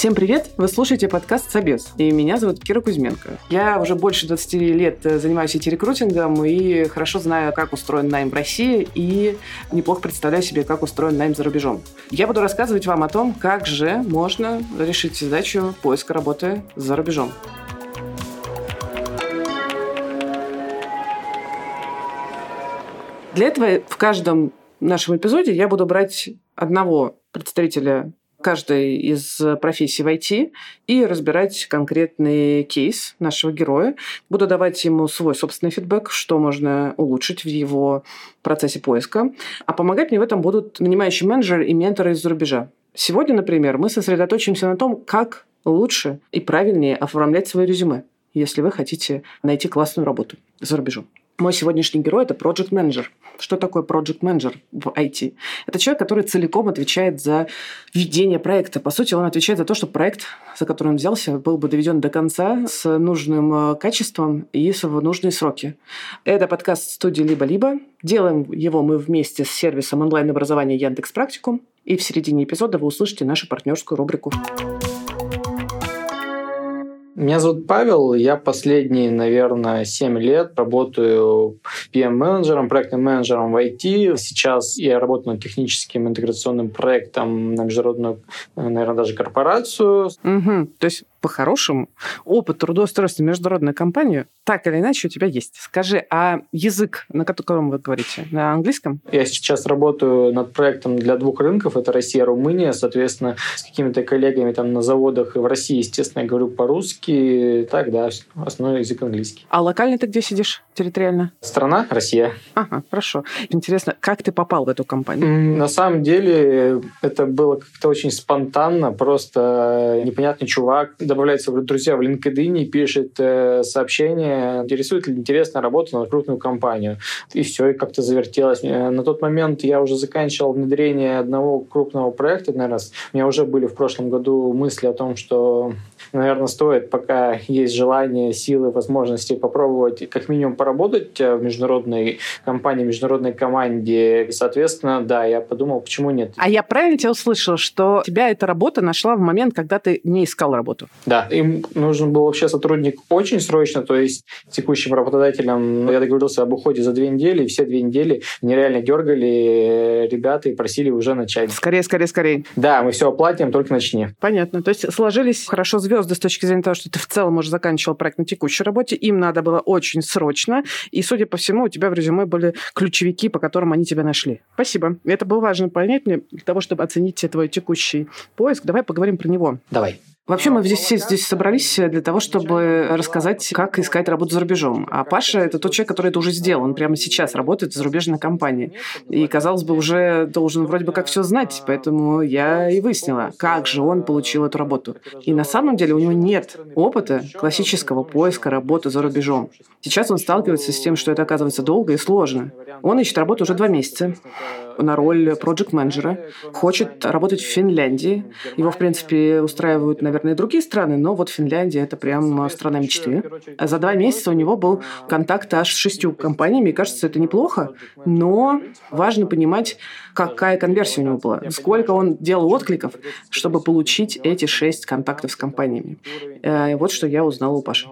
Всем привет! Вы слушаете подкаст «Собес», и меня зовут Кира Кузьменко. Я уже больше 20 лет занимаюсь IT-рекрутингом и хорошо знаю, как устроен найм в России и неплохо представляю себе, как устроен найм за рубежом. Я буду рассказывать вам о том, как же можно решить задачу поиска работы за рубежом. Для этого в каждом нашем эпизоде я буду брать одного представителя каждой из профессий в IT и разбирать конкретный кейс нашего героя. Буду давать ему свой собственный фидбэк, что можно улучшить в его процессе поиска. А помогать мне в этом будут нанимающий менеджер и менторы из-за рубежа. Сегодня, например, мы сосредоточимся на том, как лучше и правильнее оформлять свое резюме, если вы хотите найти классную работу за рубежом. Мой сегодняшний герой – это project менеджер Что такое project менеджер в IT? Это человек, который целиком отвечает за ведение проекта. По сути, он отвечает за то, чтобы проект, за который он взялся, был бы доведен до конца с нужным э, качеством и в нужные сроки. Это подкаст студии «Либо-либо». Делаем его мы вместе с сервисом онлайн-образования Яндекс Практикум. И в середине эпизода вы услышите нашу партнерскую рубрику. Меня зовут Павел, я последние, наверное, 7 лет работаю PM-менеджером, проектным менеджером в IT. Сейчас я работаю над техническим интеграционным проектом на международную, наверное, даже корпорацию. Угу. То есть по-хорошему, опыт трудоустройства в международную компанию так или иначе у тебя есть. Скажи, а язык, на котором вы говорите, на английском? Я сейчас работаю над проектом для двух рынков. Это Россия и Румыния. Соответственно, с какими-то коллегами там на заводах в России, естественно, я говорю по-русски. Так, да, основной язык английский. А локально ты где сидишь территориально? Страна Россия. Ага, хорошо. Интересно, как ты попал в эту компанию? На самом деле, это было как-то очень спонтанно. Просто непонятный чувак добавляется в друзья в LinkedIn и пишет э, сообщение, интересует ли интересная работа на крупную компанию. И все, и как-то завертелось. Э, на тот момент я уже заканчивал внедрение одного крупного проекта, наверное, у меня уже были в прошлом году мысли о том, что наверное, стоит, пока есть желание, силы, возможности попробовать как минимум поработать э, в международной компании, международной команде. И, соответственно, да, я подумал, почему нет. А я правильно тебя услышал, что тебя эта работа нашла в момент, когда ты не искал работу? Да, им нужен был вообще сотрудник очень срочно, то есть текущим работодателем я договорился об уходе за две недели, и все две недели нереально дергали ребята и просили уже начать. Скорее, скорее, скорее. Да, мы все оплатим, только начни. Понятно. То есть сложились хорошо звезды с точки зрения того, что ты в целом уже заканчивал проект на текущей работе, им надо было очень срочно, и, судя по всему, у тебя в резюме были ключевики, по которым они тебя нашли. Спасибо. Это было важно понять мне для того, чтобы оценить твой текущий поиск. Давай поговорим про него. Давай. Вообще мы здесь все здесь собрались для того, чтобы рассказать, как искать работу за рубежом. А Паша – это тот человек, который это уже сделал. Он прямо сейчас работает в зарубежной компании. И, казалось бы, уже должен вроде бы как все знать. Поэтому я и выяснила, как же он получил эту работу. И на самом деле у него нет опыта классического поиска работы за рубежом. Сейчас он сталкивается с тем, что это оказывается долго и сложно. Он ищет работу уже два месяца на роль проект-менеджера, хочет работать в Финляндии. Его, в принципе, устраивают, наверное, и другие страны, но вот Финляндия – это прям страна мечты. За два месяца у него был контакт аж с шестью компаниями, и кажется, это неплохо, но важно понимать, какая конверсия у него была, сколько он делал откликов, чтобы получить эти шесть контактов с компаниями. Э, вот что я узнала у Паши.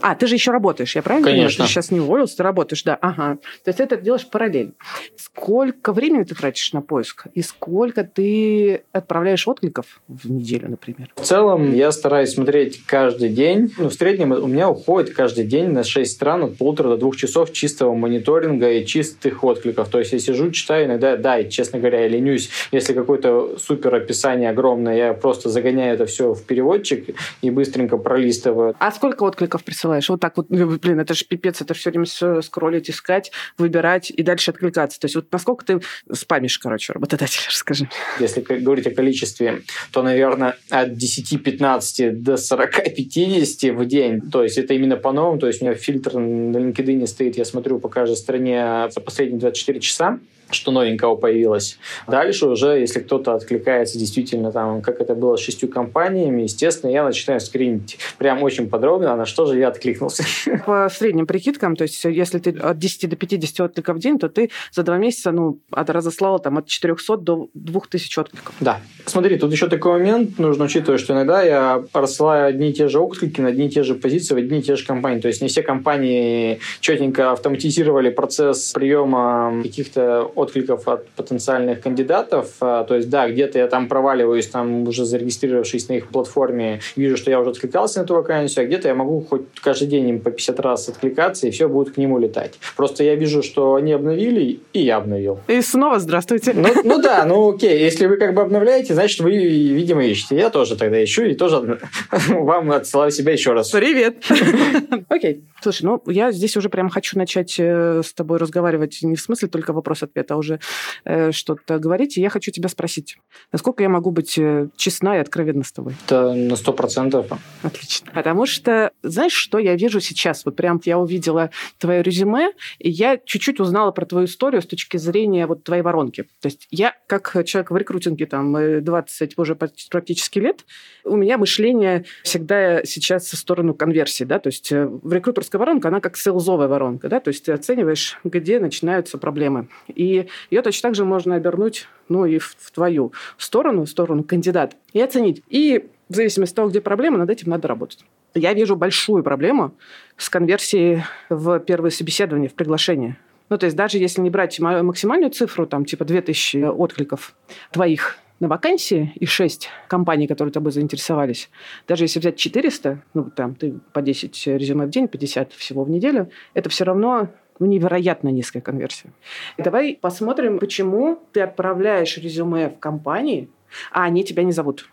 А, ты же еще работаешь, я правильно Конечно. понимаю? Ты сейчас не уволился, ты работаешь, да. Ага. То есть это делаешь параллельно. Сколько времени ты тратишь на поиск? И сколько ты отправляешь откликов в неделю, например? В целом я стараюсь смотреть каждый день. Ну, в среднем у меня уходит каждый день на 6 стран от полутора до двух часов чистого мониторинга и чистых откликов. То есть я сижу, читаю иногда, да, и, честно говоря, я ленюсь. Если какое-то супер описание огромное, я просто загоняю это все в переводчик и быстренько пролистываю. А сколько откликов присылаешь? Присылаешь. Вот так вот, блин, это же пипец, это все время все скроллить, искать, выбирать и дальше откликаться. То есть вот насколько ты спамишь, короче, работодателя, расскажи. Если говорить о количестве, то, наверное, от 10-15 до 40-50 в день. То есть это именно по новому. То есть у меня фильтр на LinkedIn стоит, я смотрю по каждой стране за последние 24 часа. Что новенького появилось. Дальше уже, если кто-то откликается действительно там, как это было с шестью компаниями, естественно, я начинаю скринить прям очень подробно, на что же я откликнулся. По средним прикидкам, то есть если ты от 10 до 50 откликов в день, то ты за два месяца ну, от, разослала там, от 400 до 2000 откликов. Да. Смотри, тут еще такой момент нужно учитывать, что иногда я рассылаю одни и те же отклики на одни и те же позиции в одни и те же компании. То есть не все компании четенько автоматизировали процесс приема каких-то откликов от потенциальных кандидатов. А, то есть, да, где-то я там проваливаюсь, там уже зарегистрировавшись на их платформе, вижу, что я уже откликался на эту вакансию, а где-то я могу хоть каждый день им по 50 раз откликаться, и все будет к нему летать. Просто я вижу, что они обновили, и я обновил. И снова здравствуйте. Ну, ну да, ну окей, если вы как бы обновляете, значит, вы, видимо, ищете. Я тоже тогда ищу, и тоже вам отсылаю себя еще раз. Привет. Окей. Слушай, ну я здесь уже прям хочу начать э, с тобой разговаривать не в смысле только вопрос-ответ, а уже э, что-то говорить. И я хочу тебя спросить, насколько я могу быть э, честна и откровенна с тобой? Это на сто процентов. Отлично. Потому что, знаешь, что я вижу сейчас? Вот прям я увидела твое резюме, и я чуть-чуть узнала про твою историю с точки зрения вот твоей воронки. То есть я, как человек в рекрутинге, там, 20 уже практически лет, у меня мышление всегда сейчас в сторону конверсии, да, то есть в рекрутерском Поисковая воронка, она как селзовая воронка, да, то есть ты оцениваешь, где начинаются проблемы. И ее точно так же можно обернуть, ну, и в, в твою сторону, в сторону кандидата, и оценить. И в зависимости от того, где проблема, над этим надо работать. Я вижу большую проблему с конверсией в первое собеседование, в приглашение. Ну, то есть даже если не брать максимальную цифру, там, типа 2000 откликов твоих на вакансии и 6 компаний, которые тобой заинтересовались, даже если взять 400, ну, там, ты по 10 резюме в день, 50 всего в неделю, это все равно ну, невероятно низкая конверсия. Давай посмотрим, почему ты отправляешь резюме в компании, а они тебя не зовут.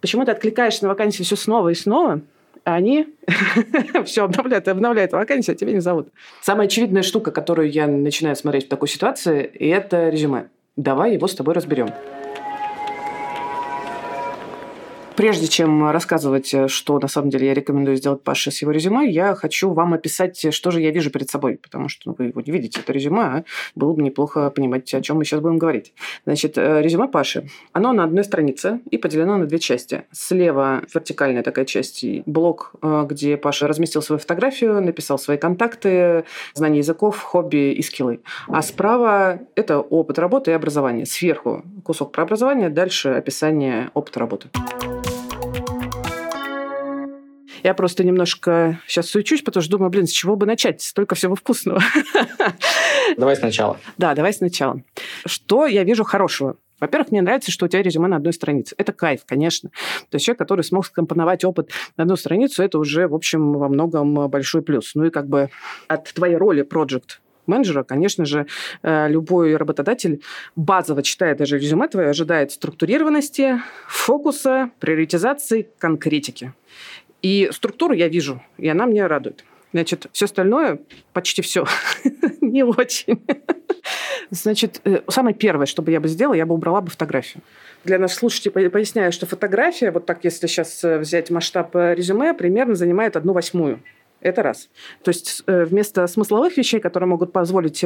Почему ты откликаешься на вакансии все снова и снова, а они все обновляют и обновляют вакансию, а тебя не зовут. Самая очевидная штука, которую я начинаю смотреть в такой ситуации, это резюме. Давай его с тобой разберем. Прежде чем рассказывать, э, что на самом деле я рекомендую сделать Паше с его резюме, я хочу вам описать, что же я вижу перед собой, потому что ну, вы его не видите, это резюме, а было бы неплохо понимать, о чем мы сейчас будем говорить. Значит, э, резюме Паши, оно на одной странице и поделено на две части. Слева вертикальная такая часть, блок, э, где Паша разместил свою фотографию, написал свои контакты, знания языков, хобби и скиллы. А справа это опыт работы и образование. Сверху кусок про образование, дальше описание опыта работы. Я просто немножко сейчас суечусь, потому что думаю, блин, с чего бы начать? Столько всего вкусного. Давай сначала. Да, давай сначала. Что я вижу хорошего? Во-первых, мне нравится, что у тебя резюме на одной странице. Это кайф, конечно. То есть человек, который смог скомпоновать опыт на одну страницу, это уже, в общем, во многом большой плюс. Ну и как бы от твоей роли project менеджера, конечно же, э, любой работодатель базово читает даже резюме твое, ожидает структурированности, фокуса, приоритизации, конкретики. И структуру я вижу, и она мне радует. Значит, все остальное, почти все, не очень. Значит, э, самое первое, что бы я бы сделала, я бы убрала бы фотографию. Для наших слушателей поясняю, что фотография, вот так, если сейчас э, взять масштаб резюме, примерно занимает одну восьмую. Это раз. То есть э, вместо смысловых вещей, которые могут позволить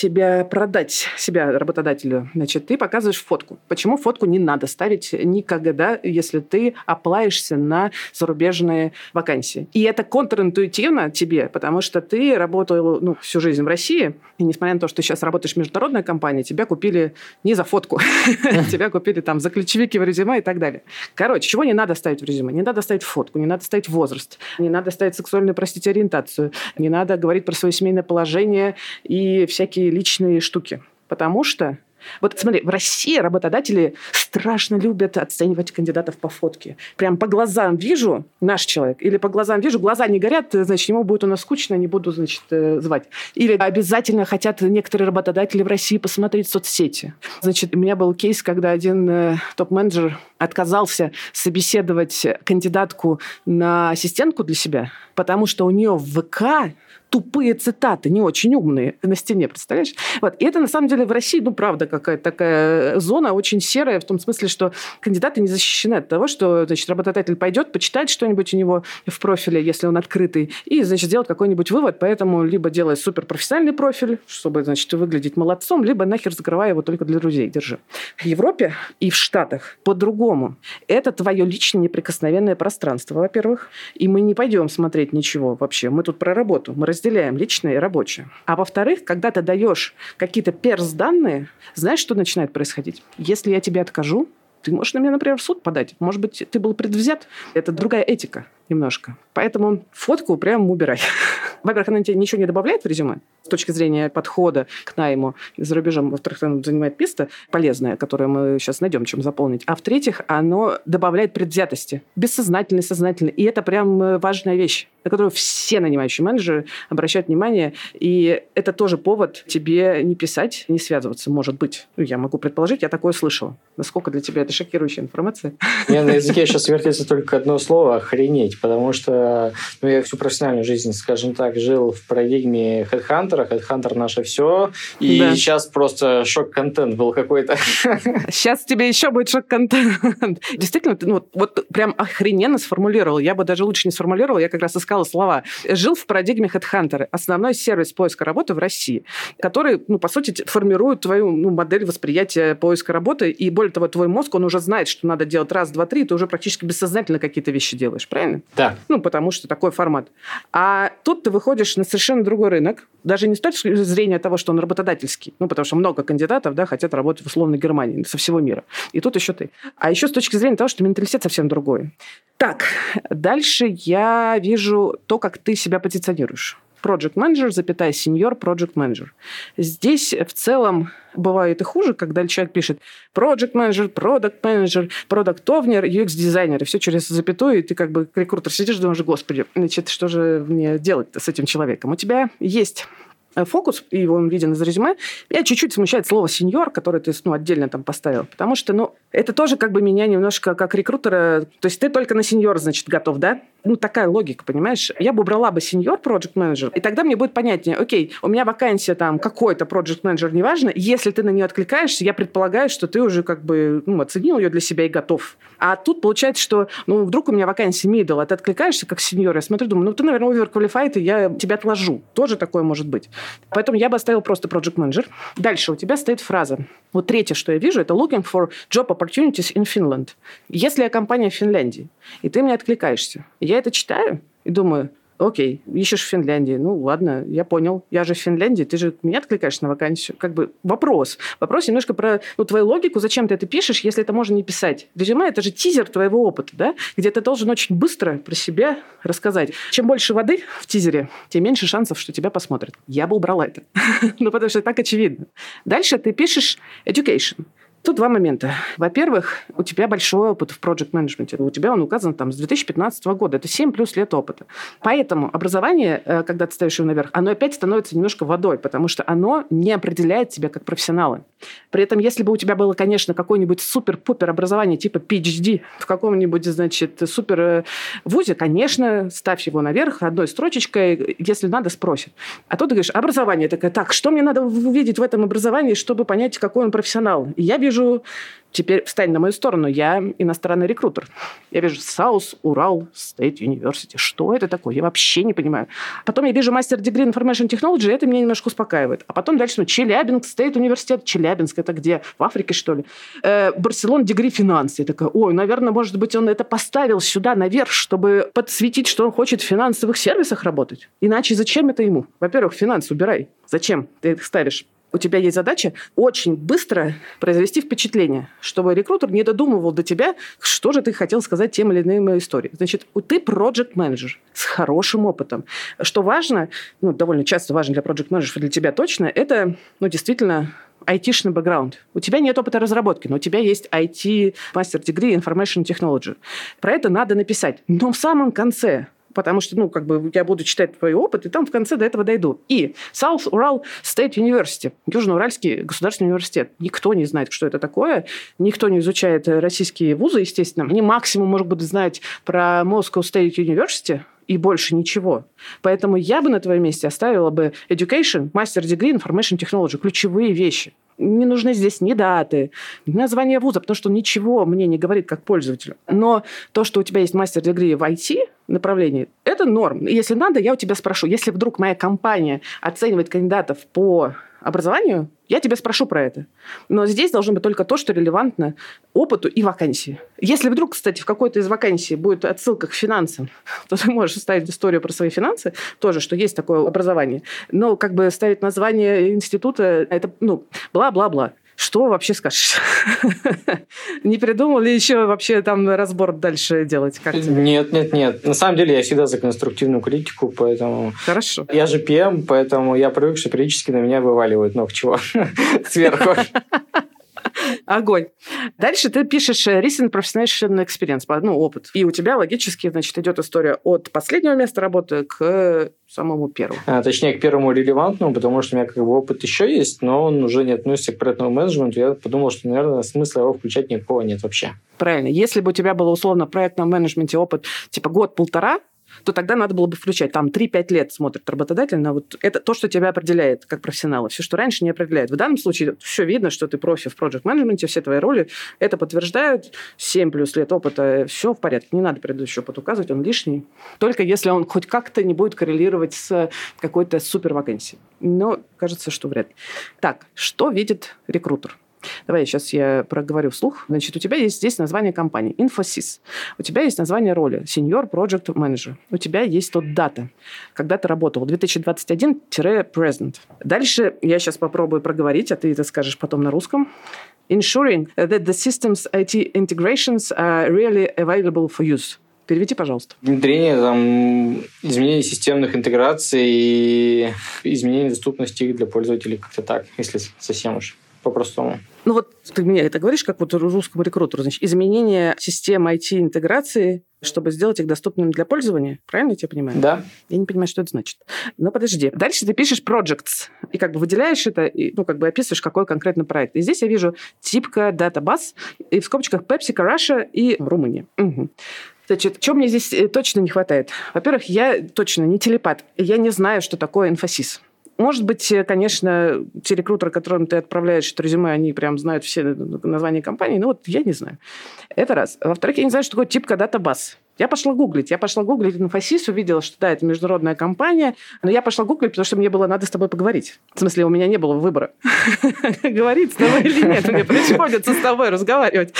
тебе продать себя работодателю, значит, ты показываешь фотку. Почему фотку не надо ставить никогда, если ты оплаешься на зарубежные вакансии? И это контринтуитивно тебе, потому что ты работал ну, всю жизнь в России, и несмотря на то, что ты сейчас работаешь в международной компании, тебя купили не за фотку, тебя купили там за ключевики в резюме и так далее. Короче, чего не надо ставить в резюме? Не надо ставить фотку, не надо ставить возраст, не надо ставить сексуальную простите, ориентацию. Не надо говорить про свое семейное положение и всякие личные штуки. Потому что вот смотри, в России работодатели страшно любят оценивать кандидатов по фотке. Прям по глазам вижу наш человек, или по глазам вижу, глаза не горят, значит, ему будет у нас скучно, не буду, значит, э, звать. Или обязательно хотят некоторые работодатели в России посмотреть соцсети. Значит, у меня был кейс, когда один э, топ-менеджер отказался собеседовать кандидатку на ассистентку для себя, потому что у нее в ВК тупые цитаты, не очень умные на стене, представляешь? Вот. И это, на самом деле, в России, ну, правда, какая-то такая зона очень серая, в том смысле, что кандидаты не защищены от того, что, значит, работодатель пойдет, почитает что-нибудь у него в профиле, если он открытый, и, значит, сделает какой-нибудь вывод, поэтому либо делай суперпрофессиональный профиль, чтобы, значит, выглядеть молодцом, либо нахер закрывай его только для друзей, держи. В Европе и в Штатах по-другому. Это твое личное неприкосновенное пространство, во-первых, и мы не пойдем смотреть ничего вообще. Мы тут про работу. Мы разделяем личное и рабочее. А во-вторых, когда ты даешь какие-то перс-данные, знаешь, что начинает происходить? Если я тебе откажу, ты можешь на меня, например, в суд подать. Может быть, ты был предвзят. Это другая этика немножко. Поэтому фотку прям убирай. Во-первых, она тебе ничего не добавляет в резюме с точки зрения подхода к найму за рубежом. Во-вторых, она занимает место полезное, которое мы сейчас найдем, чем заполнить. А в-третьих, оно добавляет предвзятости. Бессознательно, сознательно. И это прям э, важная вещь, на которую все нанимающие менеджеры обращают внимание. И это тоже повод тебе не писать, не связываться, может быть. Ну, я могу предположить, я такое слышала. Насколько для тебя это шокирующая информация? У на языке сейчас вертится только одно слово – охренеть потому что ну, я всю профессиональную жизнь, скажем так, жил в парадигме HeadHunter, HeadHunter наше все, и да. сейчас просто шок-контент был какой-то. Сейчас тебе еще будет шок-контент. Действительно, ты, ну, вот прям охрененно сформулировал. Я бы даже лучше не сформулировал, я как раз искала слова. Жил в парадигме HeadHunter, основной сервис поиска работы в России, который, ну, по сути, формирует твою ну, модель восприятия поиска работы, и более того, твой мозг, он уже знает, что надо делать раз, два, три, ты уже практически бессознательно какие-то вещи делаешь, правильно? Да. Ну, потому что такой формат. А тут ты выходишь на совершенно другой рынок, даже не с точки зрения того, что он работодательский, ну, потому что много кандидатов, да, хотят работать в условной Германии, со всего мира. И тут еще ты. А еще с точки зрения того, что менталитет совсем другой. Так, дальше я вижу то, как ты себя позиционируешь project manager, запятая senior project manager. Здесь в целом бывает и хуже, когда человек пишет project manager, product manager, product owner, UX дизайнер, и все через запятую, и ты как бы рекрутер сидишь, думаешь, господи, значит, что же мне делать с этим человеком? У тебя есть Э, фокус, и он виден из резюме, меня чуть-чуть смущает слово «сеньор», которое ты ну, отдельно там поставил. Потому что, ну, это тоже как бы меня немножко как рекрутера... То есть ты только на сеньор, значит, готов, да? Ну, такая логика, понимаешь? Я бы убрала бы сеньор, project менеджер и тогда мне будет понятнее, окей, у меня вакансия там какой-то project менеджер неважно, если ты на нее откликаешься, я предполагаю, что ты уже как бы ну, оценил ее для себя и готов. А тут получается, что, ну, вдруг у меня вакансия middle, а ты откликаешься как сеньор, я смотрю, думаю, ну, ты, наверное, overqualified, и я тебя отложу. Тоже такое может быть. Поэтому я бы оставила просто project manager. Дальше у тебя стоит фраза. Вот третье, что я вижу, это looking for job opportunities in Finland. Если я компания в Финляндии, и ты мне откликаешься, я это читаю и думаю, окей, ищешь в Финляндии. Ну, ладно, я понял. Я же в Финляндии, ты же меня откликаешь на вакансию. Как бы вопрос. Вопрос немножко про ну, твою логику, зачем ты это пишешь, если это можно не писать. Резюме – это же тизер твоего опыта, да? где ты должен очень быстро про себя рассказать. Чем больше воды в тизере, тем меньше шансов, что тебя посмотрят. Я бы убрала это. ну, потому что так очевидно. Дальше ты пишешь education. Тут два момента. Во-первых, у тебя большой опыт в project менеджменте. У тебя он указан там с 2015 года. Это 7 плюс лет опыта. Поэтому образование, э, когда ты ставишь его наверх, оно опять становится немножко водой, потому что оно не определяет тебя как профессионала. При этом, если бы у тебя было, конечно, какое-нибудь супер-пупер образование типа PhD в каком-нибудь, значит, супер э, вузе, конечно, ставь его наверх одной строчечкой, если надо, спросит. А тут ты говоришь, образование. Такая, так, что мне надо увидеть в этом образовании, чтобы понять, какой он профессионал? Я вижу вижу, теперь встань на мою сторону, я иностранный рекрутер. Я вижу South Ural State University. Что это такое? Я вообще не понимаю. Потом я вижу мастер degree Information Technology, это меня немножко успокаивает. А потом дальше, ну, Челябинск State Университет. Челябинск, это где? В Африке, что ли? Э, Барселон Degree Finance. Я такая, ой, наверное, может быть, он это поставил сюда наверх, чтобы подсветить, что он хочет в финансовых сервисах работать. Иначе зачем это ему? Во-первых, финансы убирай. Зачем ты их ставишь? У тебя есть задача очень быстро произвести впечатление, чтобы рекрутер не додумывал до тебя, что же ты хотел сказать тем или иным историей. Значит, ты project менеджер с хорошим опытом. Что важно, ну, довольно часто важно для project менеджеров для тебя точно, это, ну, действительно айтишный бэкграунд. У тебя нет опыта разработки, но у тебя есть IT, мастер degree, information technology. Про это надо написать. Но в самом конце потому что, ну, как бы я буду читать твой опыт, и там в конце до этого дойду. И South Ural State University, Южноуральский государственный университет. Никто не знает, что это такое, никто не изучает российские вузы, естественно. Они максимум, может быть, знать про Moscow State University, и больше ничего. Поэтому я бы на твоем месте оставила бы education, master degree, information technology, ключевые вещи не нужны здесь ни даты, ни название вуза, потому что ничего мне не говорит как пользователю. Но то, что у тебя есть мастер-дегри в IT направлении, это норм. Если надо, я у тебя спрошу. Если вдруг моя компания оценивает кандидатов по образованию, я тебя спрошу про это. Но здесь должно быть только то, что релевантно опыту и вакансии. Если вдруг, кстати, в какой-то из вакансий будет отсылка к финансам, то ты можешь ставить историю про свои финансы, тоже, что есть такое образование. Но как бы ставить название института, это, ну, бла-бла-бла. Что вообще скажешь? Не придумал ли еще вообще там разбор дальше делать? Как нет, нет, нет. На самом деле я всегда за конструктивную критику, поэтому... Хорошо. Я же ПМ, поэтому я привык, что периодически на меня вываливают много чего сверху. Огонь. Дальше ты пишешь э, recent professional experience, ну, опыт. И у тебя логически, значит, идет история от последнего места работы к самому первому. А, точнее, к первому релевантному, потому что у меня как бы опыт еще есть, но он уже не относится к проектному менеджменту. Я подумал, что, наверное, смысла его включать никакого нет вообще. Правильно. Если бы у тебя было условно в проектном менеджменте опыт типа год-полтора, то тогда надо было бы включать. Там 3-5 лет смотрит работодатель на вот это то, что тебя определяет как профессионала. Все, что раньше не определяет. В данном случае все видно, что ты профи в проект менеджменте все твои роли это подтверждают. 7 плюс лет опыта, все в порядке. Не надо предыдущий опыт указывать, он лишний. Только если он хоть как-то не будет коррелировать с какой-то супер вакансией. Но кажется, что вряд ли. Так, что видит рекрутер? Давай сейчас я проговорю вслух. Значит, у тебя есть здесь название компании Infosys. У тебя есть название роли Senior Project Manager. У тебя есть тут дата, когда ты работал. 2021-present. Дальше я сейчас попробую проговорить, а ты это скажешь потом на русском. Ensuring that the system's IT integrations are really available for use. Переведи, пожалуйста. Внедрение там, изменений системных интеграций и изменение доступности для пользователей как-то так, если совсем уж по-простому. Ну вот ты мне это говоришь, как вот русскому рекрутеру, значит, изменение системы IT-интеграции, чтобы сделать их доступными для пользования. Правильно я тебя понимаю? Да. Я не понимаю, что это значит. Но подожди. Дальше ты пишешь projects, и как бы выделяешь это, и, ну, как бы описываешь, какой конкретно проект. И здесь я вижу типка Database, и в скобочках PepsiCo Russia и Румыния. Угу. Значит, что мне здесь э, точно не хватает? Во-первых, я точно не телепат. Я не знаю, что такое инфосис. Может быть, э, конечно, те рекрутеры, которым ты отправляешь это резюме, они прям знают все названия компании, но вот я не знаю. Это раз. Во-вторых, я не знаю, что такое типка датабаз. Я пошла гуглить. Я пошла гуглить инфосис, увидела, что да, это международная компания. Но я пошла гуглить, потому что мне было надо с тобой поговорить. В смысле, у меня не было выбора. Говорить с тобой или нет. Мне приходится с тобой разговаривать.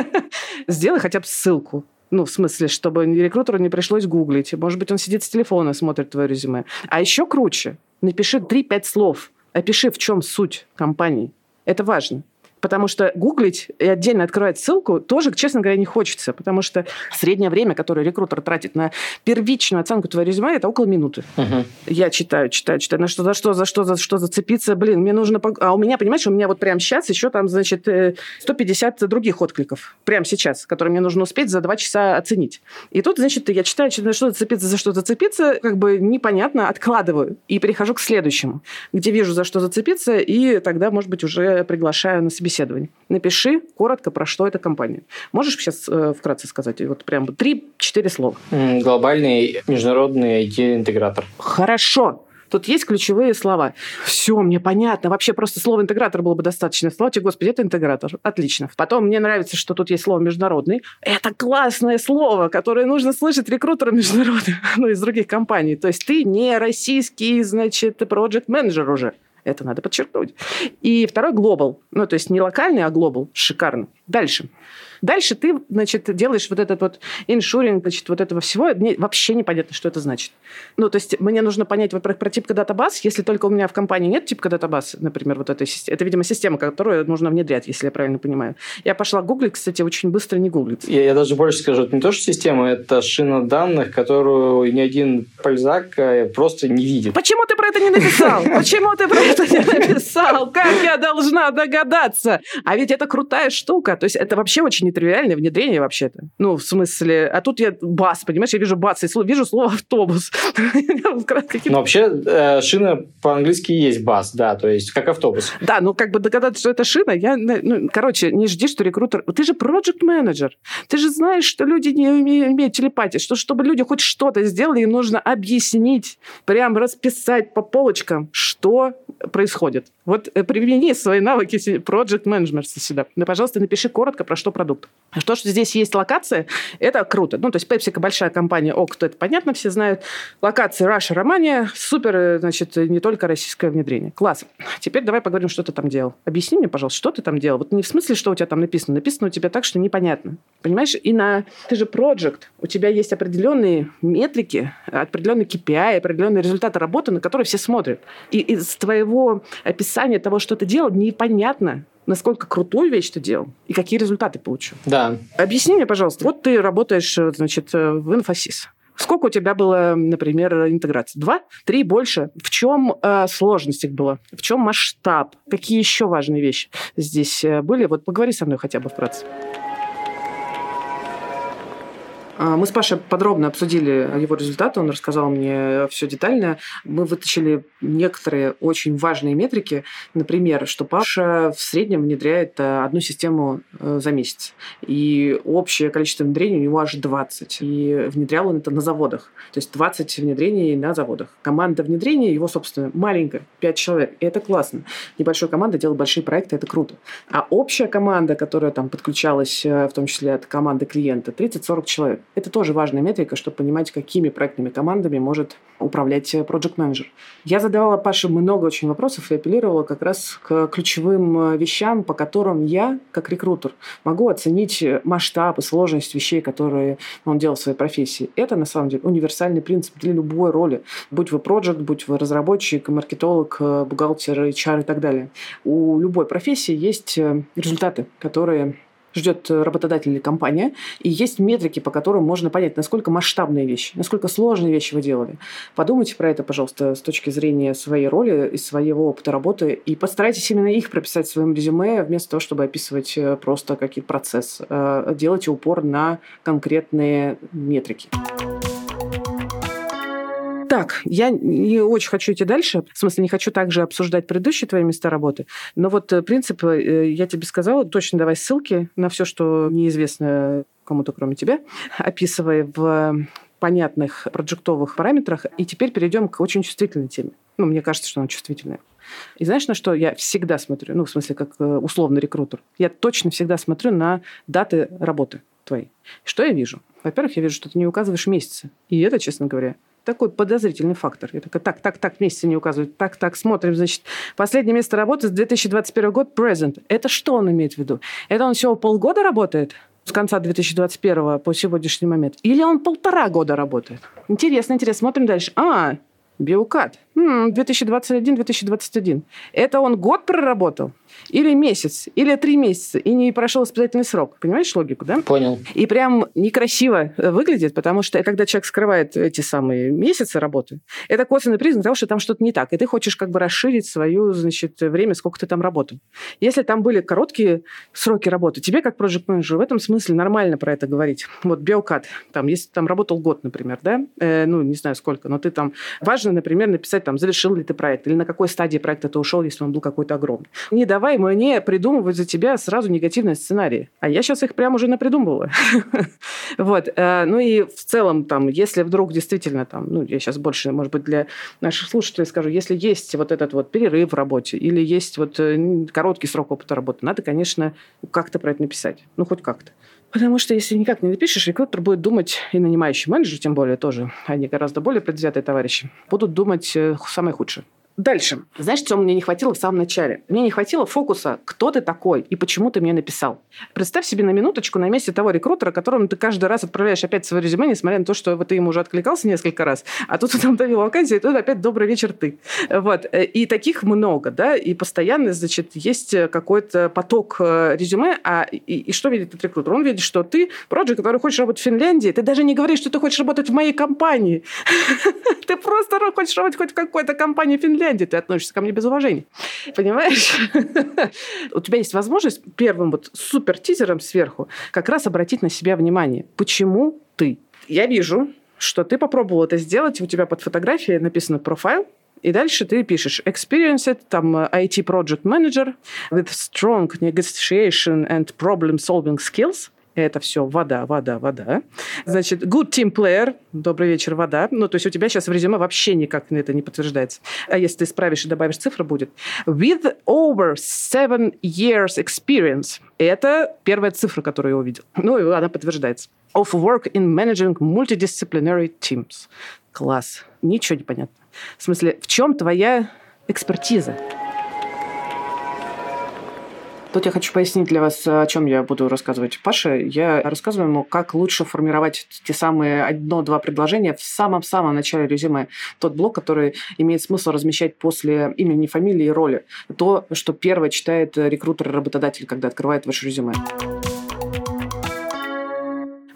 Сделай хотя бы ссылку. Ну, в смысле, чтобы рекрутеру не пришлось гуглить. Может быть, он сидит с телефона, смотрит твое резюме. А еще круче. Напиши 3-5 слов. Опиши, в чем суть компании. Это важно. Потому что гуглить и отдельно открывать ссылку тоже, честно говоря, не хочется. Потому что среднее время, которое рекрутер тратит на первичную оценку твоего резюме, это около минуты. Uh-huh. Я читаю, читаю, читаю. На что, за что, за что, за что зацепиться. Блин, мне нужно... А у меня, понимаешь, у меня вот прямо сейчас еще там, значит, 150 э, других откликов. Прямо сейчас, которые мне нужно успеть за два часа оценить. И тут, значит, я читаю, на что зацепиться, за что зацепиться, как бы непонятно, откладываю. И перехожу к следующему, где вижу, за что зацепиться, и тогда, может быть, уже приглашаю на собеседование собеседований. Напиши коротко, про что эта компания. Можешь сейчас э, вкратце сказать? Вот прям три-четыре слова. Глобальный международный IT-интегратор. Хорошо. Тут есть ключевые слова. Все, мне понятно. Вообще просто слово интегратор было бы достаточно. Слава тебе, Господи, это интегратор. Отлично. Потом мне нравится, что тут есть слово международный. Это классное слово, которое нужно слышать рекрутерам международным, ну, из других компаний. То есть ты не российский, значит, проект менеджер уже. Это надо подчеркнуть. И второй глобал. Ну, то есть не локальный, а глобал. Шикарно. Дальше. Ты, значит, делаешь вот этот вот иншуринг, значит, вот этого всего. Мне вообще непонятно, что это значит. Ну, то есть мне нужно понять, во-первых, про типка датабаз. Если только у меня в компании нет типка датабаз, например, вот этой системы. Это, видимо, система, которую нужно внедрять, если я правильно понимаю. Я пошла гуглить, кстати, очень быстро не гуглить. Я, я даже больше скажу, это не то, что система, это шина данных, которую ни один пользак э, просто не видит. Почему ты про это не написал? Почему ты про это не написал? Как я должна догадаться? А ведь это крутая штука. то есть это вообще очень нетривиальное внедрение вообще-то. Ну, в смысле, а тут я бас, понимаешь, я вижу бас, и вижу слово автобус. Ну, вообще, э, шина по-английски есть бас, да, то есть как автобус. Да, ну как бы догадаться, что это шина, я, ну, короче, не жди, что рекрутер... Ты же проект менеджер Ты же знаешь, что люди не умеют телепатии, что чтобы люди хоть что-то сделали, им нужно объяснить, прям расписать по полочкам, что происходит. Вот э, примени свои навыки project management сюда. Ну, пожалуйста, напиши коротко, про что продукт. А то, что здесь есть локация, это круто. Ну, то есть PepsiCo большая компания, ок, то это понятно, все знают. Локация Russia, Романия, супер, э, значит, не только российское внедрение. Класс. Теперь давай поговорим, что ты там делал. Объясни мне, пожалуйста, что ты там делал. Вот не в смысле, что у тебя там написано. Написано у тебя так, что непонятно. Понимаешь? И на... Ты же project. У тебя есть определенные метрики, определенные KPI, определенные результаты работы, на которые все смотрят. И из твоего описания того, что ты делал, непонятно, насколько крутую вещь ты делал и какие результаты получил. Да. Объясни мне, пожалуйста, вот ты работаешь, значит, в Infosys. Сколько у тебя было, например, интеграций? Два? Три? Больше? В чем э, сложность их была? В чем масштаб? Какие еще важные вещи здесь э, были? Вот поговори со мной хотя бы вкратце. А, мы с Пашей подробно обсудили его результаты, он рассказал мне все детально. Мы вытащили некоторые очень важные метрики. Например, что Паша в среднем внедряет э, одну систему э, за месяц. И общее количество внедрений у него аж 20. И внедрял он это на заводах. То есть 20 внедрений на заводах. Команда внедрения его, собственно, маленькая, 5 человек. И это классно. Небольшая команда делает большие проекты, это круто. А общая команда, которая там подключалась, э, в том числе от команды клиента, 30-40 человек. Это тоже важная метрика, чтобы понимать, какими проектными командами может управлять project менеджер Я задавала Паше много очень вопросов и апеллировала как раз к ключевым э, вещам, по которым я, как рекрутер, могу оценить масштаб и сложность вещей, которые он делал в своей профессии. Это, на самом деле, универсальный принцип для любой роли. Будь вы проект, будь вы разработчик, маркетолог, э, бухгалтер, HR и так далее. У любой профессии есть э, результаты, которые ждет работодатель или компания, и есть метрики, по которым можно понять, насколько масштабные вещи, насколько сложные вещи вы делали. Подумайте про это, пожалуйста, с точки зрения своей роли и своего опыта работы, и постарайтесь именно их прописать в своем резюме, вместо того, чтобы описывать э, просто какие-то процесс. Э, делайте упор на конкретные метрики. Так, я не очень хочу идти дальше. В смысле, не хочу также обсуждать предыдущие твои места работы. Но вот э, принцип, э, я тебе сказала, точно давай ссылки на все, что неизвестно кому-то, кроме тебя, описывая в понятных проджектовых параметрах. И теперь перейдем к очень чувствительной теме. Ну, мне кажется, что она чувствительная. И знаешь, на что я всегда смотрю? Ну, в смысле, как э, условный рекрутер. Я точно всегда смотрю на даты работы твоей. Что я вижу? Во-первых, я вижу, что ты не указываешь месяцы. И это, честно говоря, такой подозрительный фактор. Я такая, так, так, так, месяцы не указывают. Так, так, смотрим, значит, последнее место работы с 2021 год, present. Это что он имеет в виду? Это он всего полгода работает? с конца 2021 по сегодняшний момент? Или он полтора года работает? Интересно, интересно. Смотрим дальше. А, биокат. 2021-2021. Это он год проработал? или месяц, или три месяца, и не прошел испытательный срок. Понимаешь логику, да? Понял. И прям некрасиво э, выглядит, потому что когда человек скрывает эти самые месяцы работы, это косвенный признак того, что там что-то не так, и ты хочешь как бы расширить свое, значит, время, сколько ты там работал. Если там были короткие сроки работы, тебе как проект менеджер в этом смысле нормально про это говорить. Вот биокат, там, если ты там работал год, например, да, э, ну, не знаю сколько, но ты там, важно, например, написать там, завершил ли ты проект, или на какой стадии проекта ты ушел, если он был какой-то огромный. Не давай давай мне придумывать за тебя сразу негативные сценарии. А я сейчас их прямо уже напридумывала. вот. Э, ну и в целом, там, если вдруг действительно, там, ну, я сейчас больше, может быть, для наших слушателей скажу, если есть вот этот вот перерыв в работе или есть вот э, короткий срок опыта работы, надо, конечно, как-то про это написать. Ну, хоть как-то. Потому что если никак не напишешь, рекрутер будет думать, и нанимающий менеджер, тем более тоже, они гораздо более предвзятые товарищи, будут думать э, самое худшее. Дальше. Знаешь, чего мне не хватило в самом начале? Мне не хватило фокуса, кто ты такой и почему ты мне написал. Представь себе на минуточку на месте того рекрутера, которому ты каждый раз отправляешь опять свое резюме, несмотря на то, что ты ему уже откликался несколько раз, а тут он давил вакансию, и тут опять добрый вечер ты. Вот. И таких много, да, и постоянно, значит, есть какой-то поток э, резюме, а и, и что видит этот рекрутер? Он видит, что ты проект, который хочешь работать в Финляндии, ты даже не говоришь, что ты хочешь работать в моей компании. Ты просто хочешь работать хоть в какой-то компании Финляндии, Финляндии, ты относишься ко мне без уважения. Понимаешь? У тебя есть возможность первым вот супер тизером сверху как раз обратить на себя внимание. Почему ты? Я вижу, что ты попробовал это сделать, у тебя под фотографией написано профайл, и дальше ты пишешь experienced, там IT project manager with strong negotiation and problem solving skills – это все вода, вода, вода. Значит, good team player, добрый вечер, вода. Ну, то есть у тебя сейчас в резюме вообще никак это не подтверждается. А если ты исправишь и добавишь цифру, будет. With over seven years experience. Это первая цифра, которую я увидел. Ну, и она подтверждается. Of work in managing multidisciplinary teams. Класс. Ничего не понятно. В смысле, в чем твоя экспертиза? Тут я хочу пояснить для вас, о чем я буду рассказывать Паше. Я рассказываю ему, как лучше формировать те самые одно-два предложения в самом-самом начале резюме. Тот блок, который имеет смысл размещать после имени, фамилии и роли. То, что первое читает рекрутер и работодатель, когда открывает ваше резюме.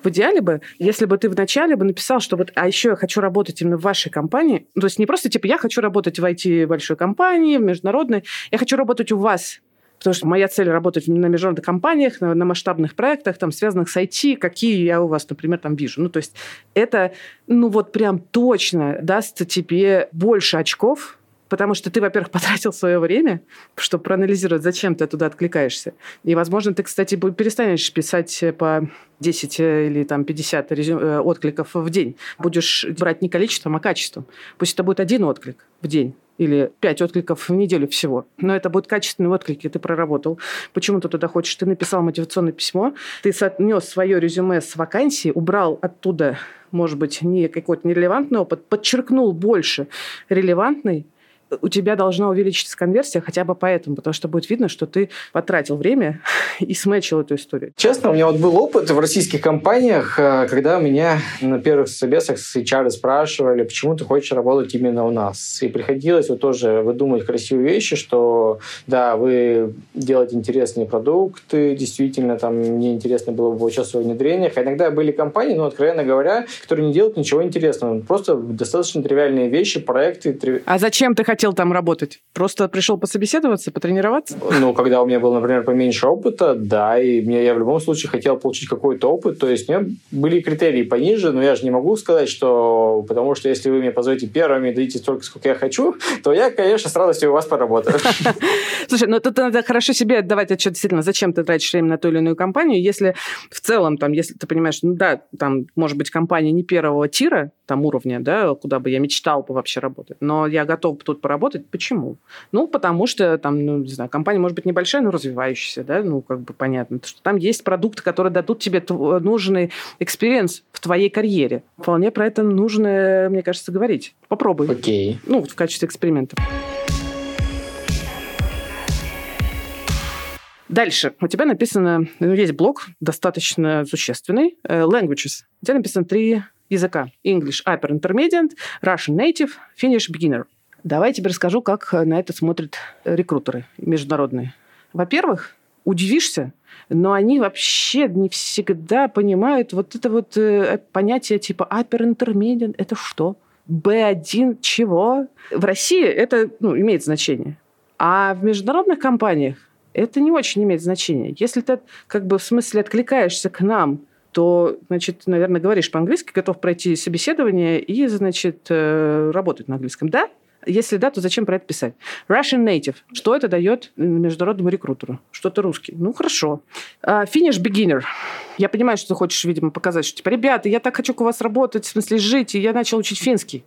В идеале бы, если бы ты вначале бы написал, что вот, а еще я хочу работать именно в вашей компании, то есть не просто типа я хочу работать в IT большой компании, в международной, я хочу работать у вас, Потому что моя цель работать на международных компаниях, на, на масштабных проектах, там, связанных с IT, какие я у вас, например, там вижу. Ну, то есть это, ну, вот прям точно даст тебе больше очков, потому что ты, во-первых, потратил свое время, чтобы проанализировать, зачем ты туда откликаешься. И, возможно, ты, кстати, перестанешь писать по 10 или там 50 резю... Э, откликов в день. Будешь брать не количеством, а качеством. Пусть это будет один отклик в день или 5 откликов в неделю всего. Но это будут качественные отклики, ты проработал. Почему ты туда хочешь? Ты написал мотивационное письмо, ты соотнес свое резюме с вакансией, убрал оттуда, может быть, не какой-то нерелевантный опыт, подчеркнул больше релевантный, у тебя должна увеличиться конверсия хотя бы поэтому, потому что будет видно, что ты потратил время и сметчил эту историю. Честно, у меня вот был опыт в российских компаниях, э, когда меня на первых собесах с HR спрашивали, почему ты хочешь работать именно у нас. И приходилось вот тоже выдумывать красивые вещи, что да, вы делаете интересные продукты, действительно, там мне интересно было бы участвовать в внедрениях. А иногда были компании, ну, откровенно говоря, которые не делают ничего интересного. Просто достаточно тривиальные вещи, проекты. А зачем ты хотел хотел там работать? Просто пришел пособеседоваться, потренироваться? Ну, когда у меня был, например, поменьше опыта, да, и мне, я в любом случае хотел получить какой-то опыт, то есть у меня были критерии пониже, но я же не могу сказать, что потому что если вы мне позовете первыми и дадите столько, сколько я хочу, то я, конечно, с радостью у вас поработаю. Слушай, ну тут надо хорошо себе отдавать отчет действительно, зачем ты тратишь время на ту или иную компанию, если в целом, там, если ты понимаешь, ну да, там, может быть, компания не первого тира, там, уровня, да, куда бы я мечтал бы вообще работать, но я готов тут поработать. Почему? Ну, потому что там, ну, не знаю, компания может быть небольшая, но развивающаяся, да, ну, как бы понятно, что там есть продукты, которые дадут тебе нужный experience в твоей карьере. Вполне про это нужно, мне кажется, говорить. Попробуй. Окей. Okay. Ну, в качестве эксперимента. Дальше. У тебя написано, ну, есть блок достаточно существенный, uh, languages. У тебя написано три языка. English Upper Intermediate, Russian Native, Finnish Beginner. Давай теперь расскажу, как на это смотрят рекрутеры международные. Во-первых, удивишься, но они вообще не всегда понимают вот это вот э, понятие типа upper intermediate. Это что? B1 чего? В России это ну, имеет значение. А в международных компаниях это не очень имеет значения. Если ты как бы в смысле откликаешься к нам, то, значит, наверное, говоришь по-английски, готов пройти собеседование и, значит, э, работать на английском. Да? Если да, то зачем про это писать? Russian native. Что это дает международному рекрутеру? Что-то русский. Ну, хорошо. Uh, finish beginner. Я понимаю, что ты хочешь, видимо, показать, что, типа, ребята, я так хочу у вас работать, в смысле, жить, и я начал учить финский.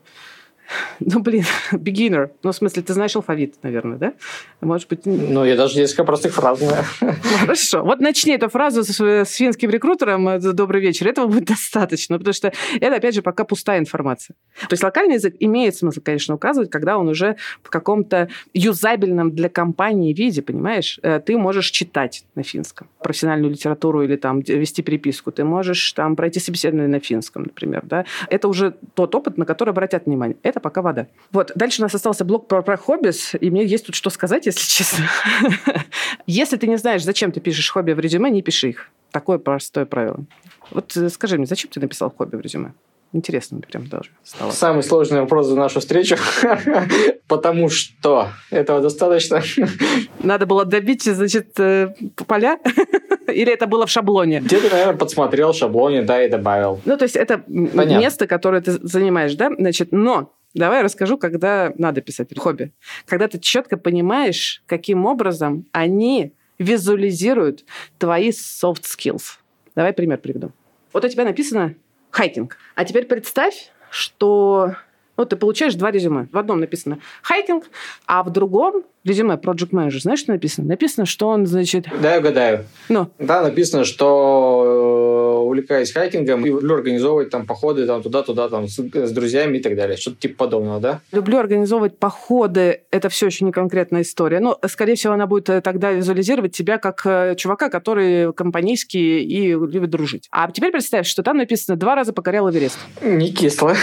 Ну, блин, beginner. Ну, в смысле, ты знаешь алфавит, наверное, да? Может быть... Ну, я даже несколько простых фраз знаю. Хорошо. Вот начни эту фразу с, с финским рекрутером э, «Добрый вечер». Этого будет достаточно, потому что это, опять же, пока пустая информация. То есть локальный язык имеет смысл, конечно, указывать, когда он уже в каком-то юзабельном для компании виде, понимаешь? Э, ты можешь читать на финском профессиональную литературу или там вести переписку. Ты можешь там пройти собеседование на финском, например, да? Это уже тот опыт, на который обратят внимание. Это это пока вода. Вот, дальше у нас остался блок про, про хоббис, и мне есть тут что сказать, если честно. Если ты не знаешь, зачем ты пишешь хобби в резюме, не пиши их. Такое простое правило. Вот э, скажи мне, зачем ты написал хобби в резюме? Интересно прям даже стало. Самый сложный вопрос за нашу встречу. Потому что этого достаточно. Надо было добить, значит, э, поля? Или это было в шаблоне? Где-то, наверное, подсмотрел в шаблоне, да, и добавил. Ну, то есть это Понятно. место, которое ты занимаешь, да? Значит, но Давай расскажу, когда надо писать хобби. Когда ты четко понимаешь, каким образом они визуализируют твои soft skills. Давай пример приведу. Вот у тебя написано хайкинг. А теперь представь, что ну, ты получаешь два резюме. В одном написано хайкинг, а в другом резюме Project Manager. Знаешь, что написано? Написано, что он, значит... Да, я угадаю. Ну? Да, написано, что увлекаясь хайкингом и люблю организовывать там походы там туда-туда там с, с друзьями и так далее. Что-то типа подобного, да? Люблю организовывать походы. Это все еще не конкретная история. Но, скорее всего, она будет э, тогда визуализировать тебя как э, чувака, который компанейский и любит дружить. А теперь представь, что там написано «два раза покорял Эверест». Не кисло.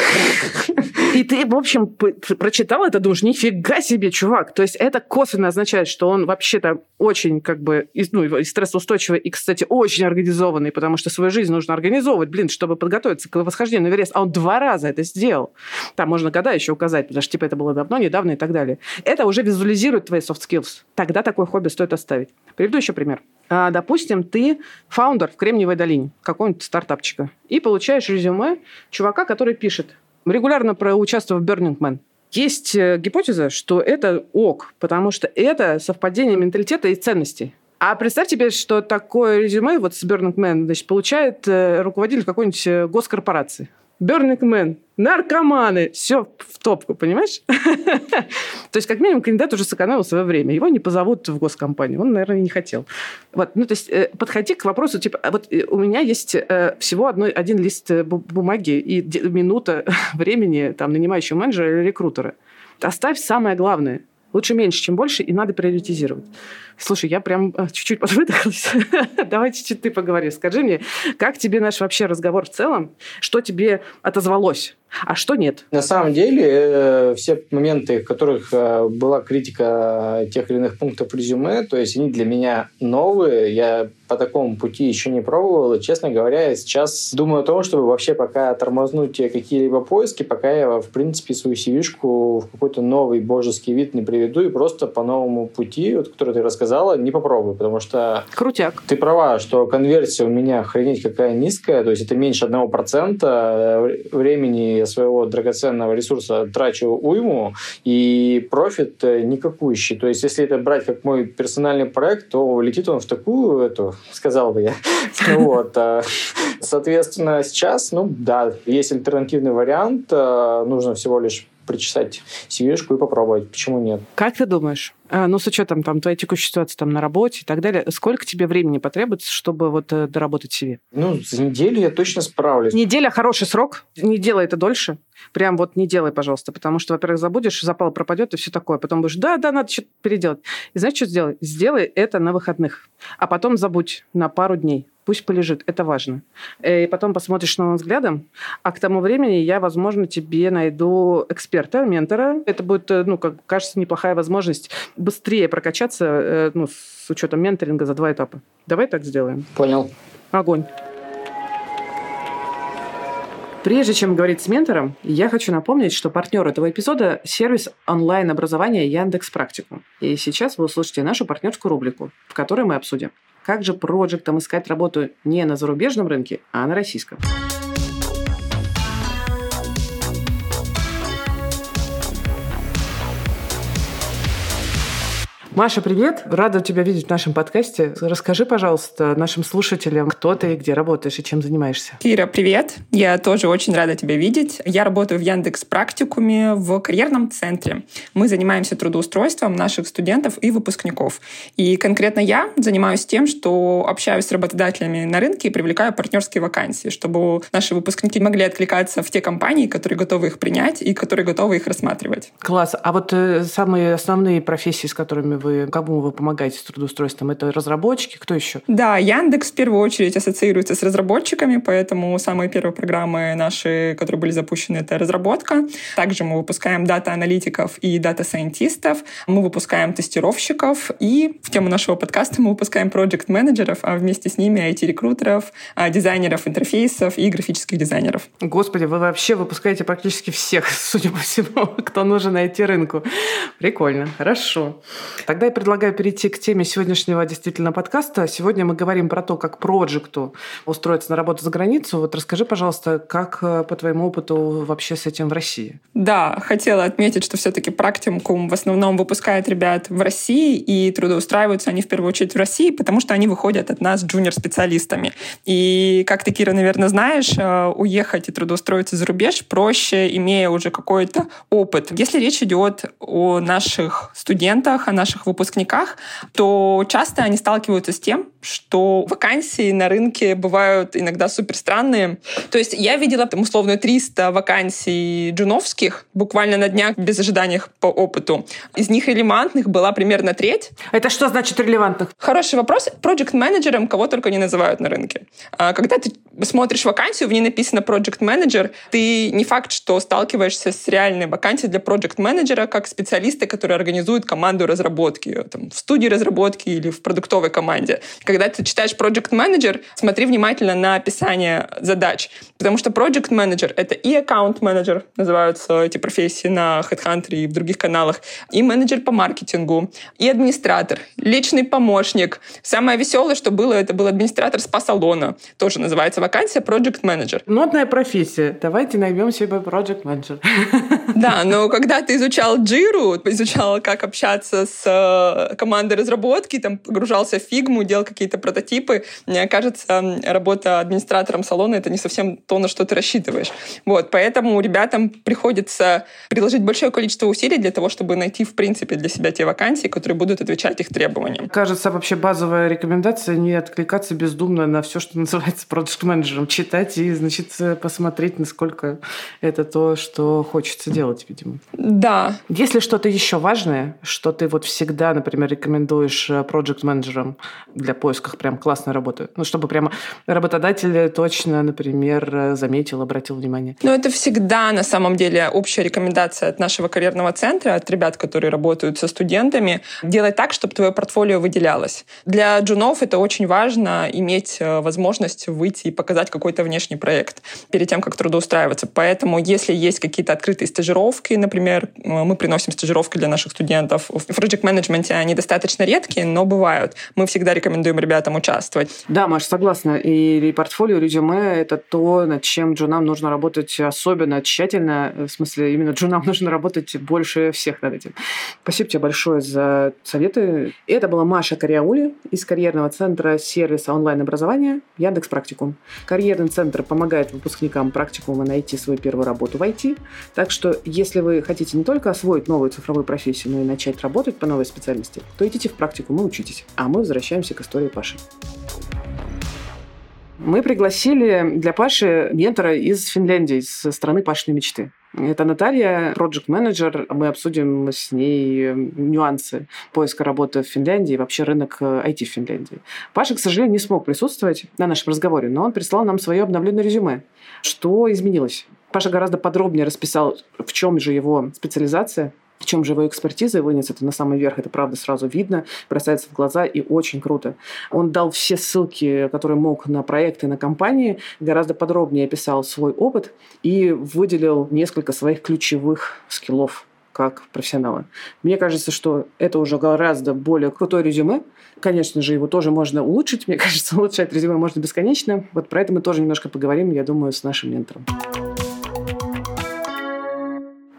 И ты, в общем, прочитал это, думаешь, нифига себе, чувак. То есть это косвенно означает, что он вообще-то очень как бы ну, и стрессоустойчивый, и, кстати, очень организованный, потому что свою жизнь нужно организовывать, блин, чтобы подготовиться к восхождению на Эверест. А он два раза это сделал. Там можно года еще указать, потому что типа это было давно, недавно и так далее. Это уже визуализирует твои soft skills. Тогда такое хобби стоит оставить. Приведу еще пример. А, допустим, ты фаундер в Кремниевой долине какого-нибудь стартапчика и получаешь резюме чувака, который пишет регулярно проучаствовал в Burning Man. Есть э, гипотеза, что это ок, потому что это совпадение менталитета и ценностей. А представь себе, что такое резюме вот с Burning Man значит, получает э, руководитель какой-нибудь э, госкорпорации. Burning Man, наркоманы, все в топку, понимаешь? то есть, как минимум, кандидат уже сэкономил свое время. Его не позовут в госкомпанию. Он, наверное, не хотел. Вот. Ну, то есть, э, подходи к вопросу, типа, а вот э, у меня есть всего одной, один лист бумаги и минута времени там, нанимающего менеджера или рекрутера. Оставь самое главное. Лучше меньше, чем больше, и надо приоритизировать. Слушай, я прям э, чуть-чуть подвыдохлась. Давай чуть-чуть ты поговори. Скажи мне, как тебе наш вообще разговор в целом? Что тебе отозвалось? а что нет? На самом деле, э, все моменты, в которых э, была критика тех или иных пунктов резюме, то есть они для меня новые, я по такому пути еще не пробовал, и, честно говоря, я сейчас думаю о том, чтобы вообще пока тормознуть какие-либо поиски, пока я, в принципе, свою cv в какой-то новый божеский вид не приведу, и просто по новому пути, вот, который ты рассказала, не попробую, потому что... Крутяк. Ты права, что конверсия у меня охренеть какая низкая, то есть это меньше одного процента времени своего драгоценного ресурса трачу уйму, и профит э, никакущий. То есть, если это брать как мой персональный проект, то летит он в такую, эту, сказал бы я. Вот. А, соответственно, сейчас, ну да, есть альтернативный вариант. Нужно всего лишь причесать cv и попробовать. Почему нет? Как ты думаешь? А, ну, с учетом там, твоей текущей ситуации там, на работе и так далее, сколько тебе времени потребуется, чтобы вот э, доработать CV? Ну, за неделю я точно справлюсь. Неделя – хороший срок. Не делай это дольше. Прям вот не делай, пожалуйста, потому что, во-первых, забудешь, запал пропадет и все такое. Потом будешь, да, да, надо что-то переделать. И знаешь, что сделай? Сделай это на выходных, а потом забудь на пару дней пусть полежит, это важно. Э, и потом посмотришь новым взглядом, а к тому времени я, возможно, тебе найду эксперта, ментора. Это будет, э, ну, как кажется, неплохая возможность быстрее прокачаться, э, ну, с учетом менторинга за два этапа. Давай так сделаем. Понял. Огонь. Прежде чем говорить с ментором, я хочу напомнить, что партнер этого эпизода – сервис онлайн-образования Яндекс Практику. И сейчас вы услышите нашу партнерскую рубрику, в которой мы обсудим как же проектам искать работу не на зарубежном рынке, а на российском? Маша, привет! Рада тебя видеть в нашем подкасте. Расскажи, пожалуйста, нашим слушателям, кто ты, где работаешь и чем занимаешься. Кира, привет! Я тоже очень рада тебя видеть. Я работаю в Яндекс Практикуме в карьерном центре. Мы занимаемся трудоустройством наших студентов и выпускников. И конкретно я занимаюсь тем, что общаюсь с работодателями на рынке и привлекаю партнерские вакансии, чтобы наши выпускники могли откликаться в те компании, которые готовы их принять и которые готовы их рассматривать. Класс. А вот э, самые основные профессии, с которыми вы, кому вы помогаете с трудоустройством? Это разработчики? Кто еще? Да, Яндекс в первую очередь ассоциируется с разработчиками, поэтому самые первые программы наши, которые были запущены, это разработка. Также мы выпускаем дата-аналитиков и дата-сайентистов, мы выпускаем тестировщиков, и в тему нашего подкаста мы выпускаем проект-менеджеров, а вместе с ними IT-рекрутеров, а, дизайнеров интерфейсов и графических дизайнеров. Господи, вы вообще выпускаете практически всех, судя по всему, кто нужен на IT рынку. Прикольно, хорошо. Тогда я предлагаю перейти к теме сегодняшнего действительно подкаста. Сегодня мы говорим про то, как проекту устроиться на работу за границу. Вот расскажи, пожалуйста, как э, по твоему опыту вообще с этим в России? Да, хотела отметить, что все-таки практикум в основном выпускает ребят в России, и трудоустраиваются они в первую очередь в России, потому что они выходят от нас джуниор-специалистами. И, как ты, Кира, наверное, знаешь, э, уехать и трудоустроиться за рубеж проще, имея уже какой-то опыт. Если речь идет о наших студентах, о наших выпускниках, то часто они сталкиваются с тем, что вакансии на рынке бывают иногда супер странные. То есть я видела там условно 300 вакансий джуновских буквально на днях без ожиданий по опыту. Из них релевантных была примерно треть. Это что значит релевантных? Хороший вопрос. Project менеджером кого только не называют на рынке. А когда ты смотришь вакансию, в ней написано Project Manager, ты не факт, что сталкиваешься с реальной вакансией для Project менеджера как специалиста, который организует команду разработки там, в студии разработки или в продуктовой команде. Когда ты читаешь Project Manager, смотри внимательно на описание задач, потому что Project Manager — это и аккаунт менеджер, называются эти профессии на HeadHunter и в других каналах, и менеджер по маркетингу, и администратор, личный помощник. Самое веселое, что было, это был администратор спа-салона, тоже называется вакансия Project Manager. Нотная профессия. Давайте наймем себе Project Manager. Да, но когда ты изучал Jira, изучал, как общаться с э, командой разработки, там погружался в фигму, делал какие-то прототипы, мне кажется, работа администратором салона — это не совсем то, на что ты рассчитываешь. Вот, поэтому ребятам приходится приложить большое количество усилий для того, чтобы найти, в принципе, для себя те вакансии, которые будут отвечать их требованиям. Кажется, вообще базовая рекомендация не откликаться бездумно на все, что называется продукт менеджером читать и, значит, посмотреть, насколько это то, что хочется делать, видимо. Да. Если что-то еще важное, что ты вот всегда, например, рекомендуешь проект менеджерам для поиска прям классной работы, ну, чтобы прямо работодатель точно, например, заметил, обратил внимание. Ну, это всегда, на самом деле, общая рекомендация от нашего карьерного центра, от ребят, которые работают со студентами, делать так, чтобы твое портфолио выделялось. Для джунов это очень важно иметь э, возможность выйти и показать какой-то внешний проект перед тем, как трудоустраиваться. Поэтому, если есть какие-то открытые стажировки, например, э, мы приносим стажировки для наших студентов. В project менеджменте они достаточно редкие, но бывают. Мы всегда рекомендуем ребятам участвовать. Да, Маш, согласна. И портфолио, резюме — это то, над чем джунам нужно работать особенно тщательно. В смысле, именно джунам нужно работать больше всех над этим. Спасибо тебе большое за советы. Это была Маша Кариаули из карьерного центра сервиса онлайн-образования Яндекс Практикум. Карьерный центр помогает выпускникам практикума найти свою первую работу в IT. Так что, если вы хотите не только освоить новую цифровую профессию, но и начать работать по новой специальности, то идите в практику и учитесь. А мы возвращаемся к истории Паши. Мы пригласили для Паши ментора из Финляндии, из страны Пашиной мечты. Это Наталья, проект менеджер Мы обсудим с ней нюансы поиска работы в Финляндии и вообще рынок IT в Финляндии. Паша, к сожалению, не смог присутствовать на нашем разговоре, но он прислал нам свое обновленное резюме. Что изменилось? Паша гораздо подробнее расписал, в чем же его специализация, в чем же его экспертиза, вынес это на самый верх, это правда сразу видно, бросается в глаза и очень круто. Он дал все ссылки, которые мог на проекты, на компании, гораздо подробнее описал свой опыт и выделил несколько своих ключевых скиллов как профессионала. Мне кажется, что это уже гораздо более крутое резюме. Конечно же, его тоже можно улучшить. Мне кажется, улучшать резюме можно бесконечно. Вот про это мы тоже немножко поговорим, я думаю, с нашим ментором.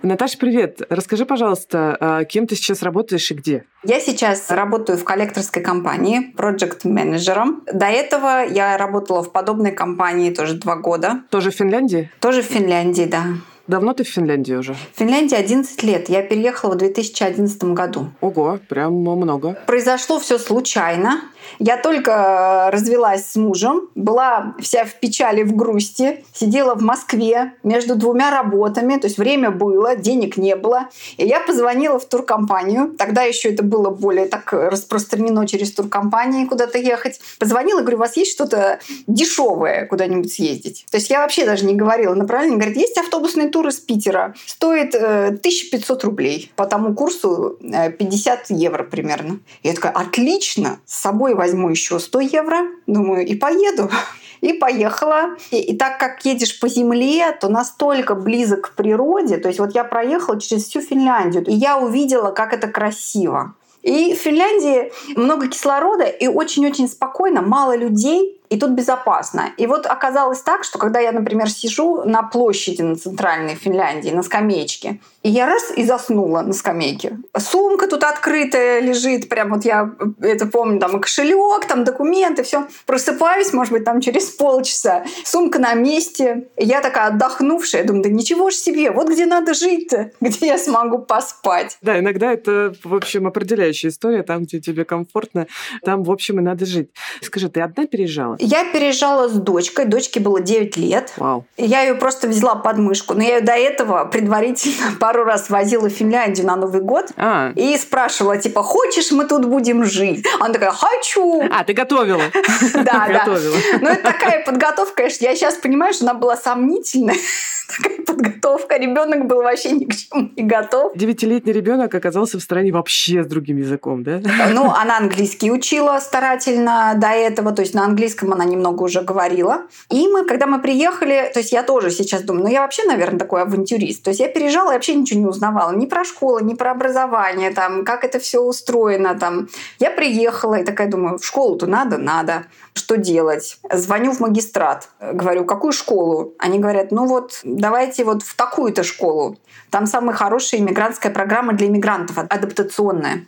Наташа, привет. Расскажи, пожалуйста, а кем ты сейчас работаешь и где? Я сейчас работаю в коллекторской компании, проект-менеджером. До этого я работала в подобной компании тоже два года. Тоже в Финляндии? Тоже в Финляндии, да. Давно ты в Финляндии уже? В Финляндии 11 лет. Я переехала в 2011 году. Ого, прям много. Произошло все случайно. Я только развелась с мужем, была вся в печали, в грусти, сидела в Москве между двумя работами, то есть время было, денег не было. И я позвонила в туркомпанию. Тогда еще это было более так распространено через туркомпании куда-то ехать. Позвонила, говорю, у вас есть что-то дешевое куда-нибудь съездить? То есть я вообще даже не говорила направление. Говорит, есть автобусный тур из Питера. Стоит э, 1500 рублей. По тому курсу э, 50 евро примерно. Я такая, отлично, с собой возьму еще 100 евро. Думаю, и поеду. И поехала. И, и так как едешь по земле, то настолько близок к природе. То есть вот я проехала через всю Финляндию, и я увидела, как это красиво. И в Финляндии много кислорода и очень-очень спокойно, мало людей, и тут безопасно. И вот оказалось так, что когда я, например, сижу на площади на центральной Финляндии, на скамеечке, и я раз и заснула на скамейке. Сумка тут открытая лежит, прям вот я это помню, там и кошелек, там документы, все. Просыпаюсь, может быть, там через полчаса, сумка на месте. И я такая отдохнувшая, думаю, да ничего ж себе, вот где надо жить-то, где я смогу поспать. Да, иногда это, в общем, определяющая история, там, где тебе комфортно, там, в общем, и надо жить. Скажи, ты одна переезжала? Я переезжала с дочкой, дочке было 9 лет. Вау. Я ее просто взяла под мышку, но я ее до этого предварительно пару раз возила в Финляндию на Новый год А, и спрашивала, типа, хочешь, мы тут будем жить? Она такая, хочу! а ты готовила. Да, да. Ну, это такая подготовка, конечно, я сейчас понимаю, что она была сомнительная. Такая подготовка. Ребенок был вообще ни к чему не готов. Девятилетний ребенок оказался в стране вообще с другим языком, да? Ну, она английский учила старательно до этого, то есть на английском она немного уже говорила. И мы, когда мы приехали, то есть я тоже сейчас думаю, ну я вообще, наверное, такой авантюрист. То есть я переезжала и вообще ничего не узнавала. Ни про школу, ни про образование, там, как это все устроено. Там. Я приехала и такая думаю, в школу-то надо? Надо. Что делать? Звоню в магистрат. Говорю, какую школу? Они говорят, ну вот давайте вот в такую-то школу. Там самая хорошая иммигрантская программа для иммигрантов, адаптационная.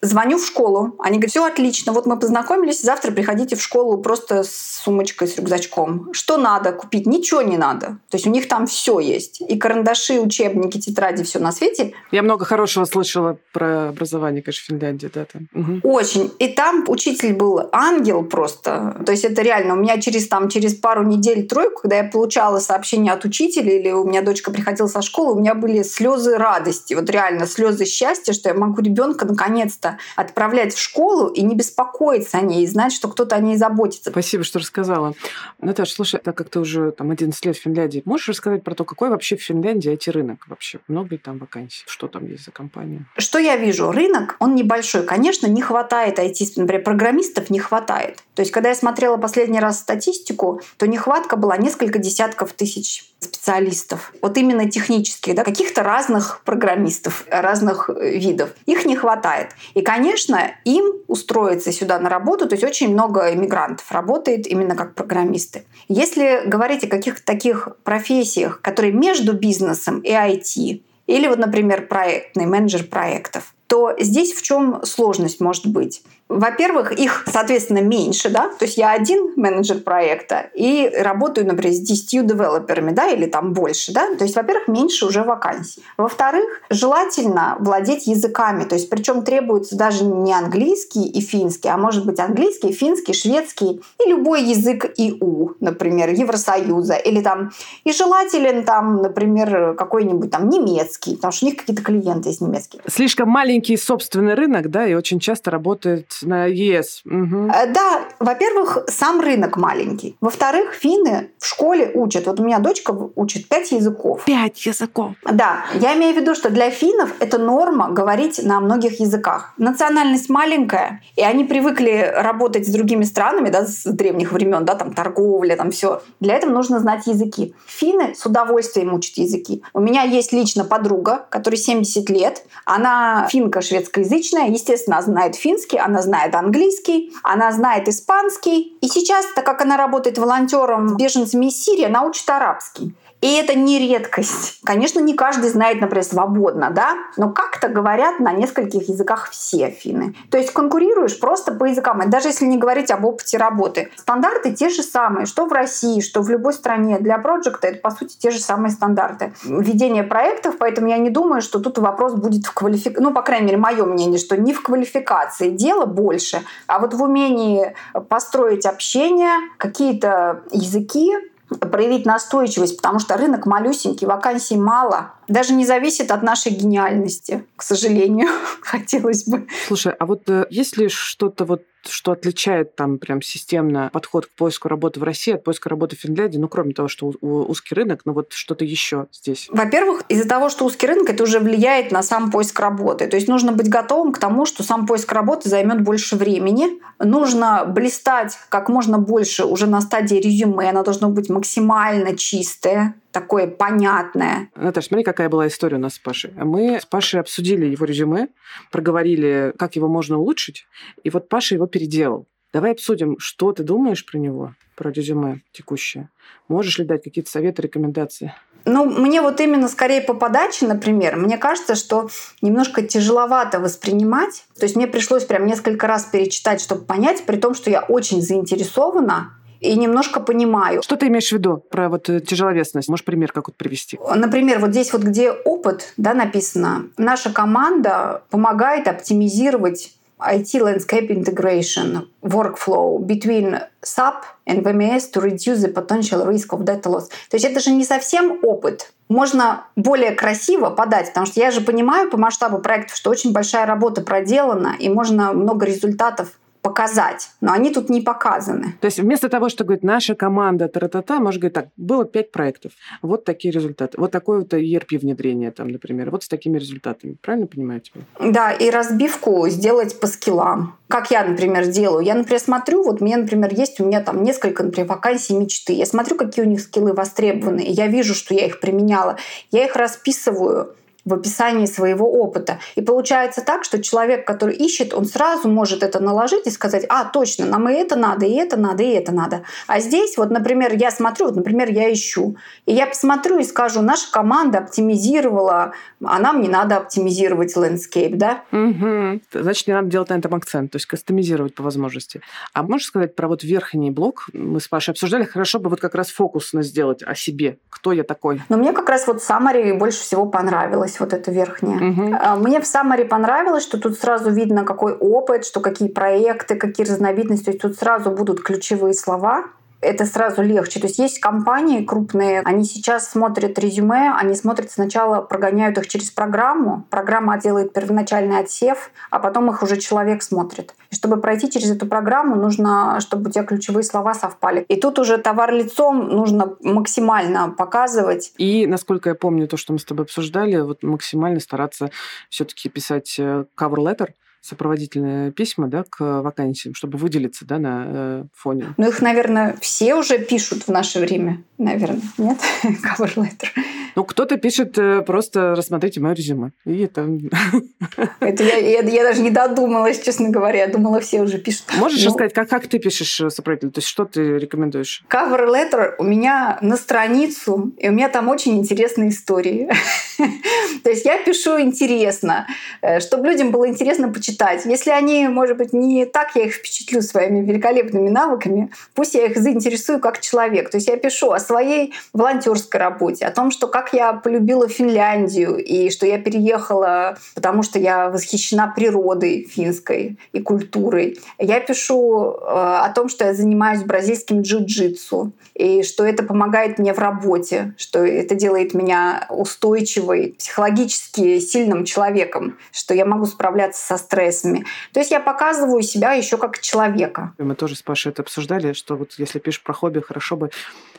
Звоню в школу. Они говорят, все отлично, вот мы познакомились, завтра приходите в школу просто с сумочкой, с рюкзачком. Что надо купить? Ничего не надо. То есть у них там все есть. И карандаши, учебники, тетради, все на свете. Я много хорошего слышала про образование, конечно, в Финляндии, да, там. Мгм. Очень. И там учитель был ангел просто. То есть это реально. У меня через, там, через пару недель, тройку, когда я получала сообщение от учителя, или у меня дочка приходила со школы, у меня были слезы радости. Вот реально слезы счастья, что я могу ребенка наконец-то отправлять в школу и не беспокоиться о ней, и знать, что кто-то о ней заботится. Спасибо, что рассказала. Наташа, слушай, так как ты уже там 11 лет в Финляндии, можешь рассказать про то, какой вообще в Финляндии IT-рынок вообще? Много ли там вакансий? Что там есть за компания? Что я вижу? Рынок, он небольшой. Конечно, не хватает IT, например, программистов не хватает. То есть, когда я смотрела последний раз статистику, то нехватка была несколько десятков тысяч специалистов. Вот именно технических, да, каких-то разных программистов, разных э, видов. Их не хватает. И, конечно, им устроиться сюда на работу, то есть очень много иммигрантов работает именно как программисты. Если говорить о каких-то таких профессиях, которые между бизнесом и IT, или вот, например, проектный менеджер проектов, то здесь в чем сложность может быть? Во-первых, их, соответственно, меньше, да, то есть я один менеджер проекта и работаю, например, с 10 девелоперами, да, или там больше, да, то есть, во-первых, меньше уже вакансий. Во-вторых, желательно владеть языками, то есть, причем требуется даже не английский и финский, а может быть английский, финский, шведский и любой язык ИУ, например, Евросоюза, или там, и желателен там, например, какой-нибудь там немецкий, потому что у них какие-то клиенты есть немецкие. Слишком маленький собственный рынок, да, и очень часто работает на ЕС. Э, Да, во-первых, сам рынок маленький. Во-вторых, финны в школе учат. Вот у меня дочка учит пять языков. Пять языков. Да, я имею в виду, что для финнов это норма говорить на многих языках. Национальность маленькая, и они привыкли работать с другими странами, да, с древних времен, да, там торговля, там все. Для этого нужно знать языки. Финны с удовольствием учат языки. У меня есть лично подруга, которой 70 лет. Она финка шведскоязычная, естественно, она знает финский, она знает английский, она знает испанский. И сейчас, так как она работает волонтером с беженцами из Сирии, она учит арабский. И это не редкость. Конечно, не каждый знает, например, свободно, да, но как-то говорят на нескольких языках все финны. То есть конкурируешь просто по языкам. И даже если не говорить об опыте работы. Стандарты те же самые, что в России, что в любой стране. Для проекта это, по сути, те же самые стандарты. Ведение проектов, поэтому я не думаю, что тут вопрос будет в квалификации. Ну, по крайней мере, мое мнение, что не в квалификации дело больше, а вот в умении построить общение, какие-то языки, проявить настойчивость, потому что рынок малюсенький, вакансий мало. Даже не зависит от нашей гениальности, к сожалению, хотелось бы. Слушай, а вот э, есть ли что-то вот что отличает там прям системно подход к поиску работы в России от поиска работы в Финляндии, ну, кроме того, что узкий рынок, но вот что-то еще здесь? Во-первых, из-за того, что узкий рынок, это уже влияет на сам поиск работы. То есть нужно быть готовым к тому, что сам поиск работы займет больше времени. Нужно блистать как можно больше уже на стадии резюме. Оно должно быть максимально чистое такое понятное. Наташа, смотри, какая была история у нас с Пашей. Мы с Пашей обсудили его резюме, проговорили, как его можно улучшить, и вот Паша его переделал. Давай обсудим, что ты думаешь про него, про резюме текущее. Можешь ли дать какие-то советы, рекомендации? Ну, мне вот именно скорее по подаче, например, мне кажется, что немножко тяжеловато воспринимать. То есть мне пришлось прям несколько раз перечитать, чтобы понять, при том, что я очень заинтересована и немножко понимаю. Что ты имеешь в виду про вот э, тяжеловесность? Можешь пример какой-то привести? Например, вот здесь вот, где опыт да, написано, наша команда помогает оптимизировать IT landscape integration workflow between SAP and VMS to reduce the potential risk of data loss. То есть это же не совсем опыт. Можно более красиво подать, потому что я же понимаю по масштабу проектов, что очень большая работа проделана, и можно много результатов показать, но они тут не показаны. То есть вместо того, что говорит наша команда тра-та-та, может говорить так, было пять проектов, вот такие результаты, вот такое вот ERP внедрение там, например, вот с такими результатами. Правильно понимаю тебя? Да, и разбивку сделать по скиллам. Как я, например, делаю. Я, например, смотрю, вот у меня, например, есть у меня там несколько, например, вакансий мечты. Я смотрю, какие у них скиллы востребованы, и я вижу, что я их применяла. Я их расписываю в описании своего опыта. И получается так, что человек, который ищет, он сразу может это наложить и сказать, а, точно, нам и это надо, и это надо, и это надо. А здесь, вот, например, я смотрю, вот, например, я ищу, и я посмотрю и скажу, наша команда оптимизировала, а нам не надо оптимизировать landscape, да? Угу. Значит, не надо делать на этом акцент, то есть кастомизировать по возможности. А можешь сказать про вот верхний блок? Мы с Пашей обсуждали, хорошо бы вот как раз фокусно сделать о себе. Кто я такой? Но мне как раз вот summary больше всего понравилось понравилось вот это верхнее. Угу. Мне в Самаре понравилось, что тут сразу видно, какой опыт, что какие проекты, какие разновидности. То есть тут сразу будут ключевые слова это сразу легче. То есть есть компании крупные, они сейчас смотрят резюме, они смотрят сначала, прогоняют их через программу, программа делает первоначальный отсев, а потом их уже человек смотрит. И чтобы пройти через эту программу, нужно, чтобы у тебя ключевые слова совпали. И тут уже товар лицом нужно максимально показывать. И, насколько я помню, то, что мы с тобой обсуждали, вот максимально стараться все-таки писать э, cover letter, сопроводительные письма да, к вакансиям, чтобы выделиться да, на э, фоне? Ну, их, наверное, все уже пишут в наше время, наверное, нет? Cover letter. Ну, кто-то пишет э, просто «рассмотрите мое резюме». И это... это я, я, я даже не додумалась, честно говоря. Я думала, все уже пишут. Можешь ну, рассказать, как, как ты пишешь э, сопроводительный? То есть что ты рекомендуешь? Cover letter у меня на страницу, и у меня там очень интересные истории. То есть я пишу интересно, э, чтобы людям было интересно почитать читать. Если они, может быть, не так я их впечатлю своими великолепными навыками, пусть я их заинтересую как человек. То есть я пишу о своей волонтерской работе, о том, что как я полюбила Финляндию и что я переехала, потому что я восхищена природой финской и культурой. Я пишу э, о том, что я занимаюсь бразильским джиу-джитсу и что это помогает мне в работе, что это делает меня устойчивой, психологически сильным человеком, что я могу справляться со стрессом стрессами. То есть я показываю себя еще как человека. Мы тоже с Пашей это обсуждали, что вот если пишешь про хобби, хорошо бы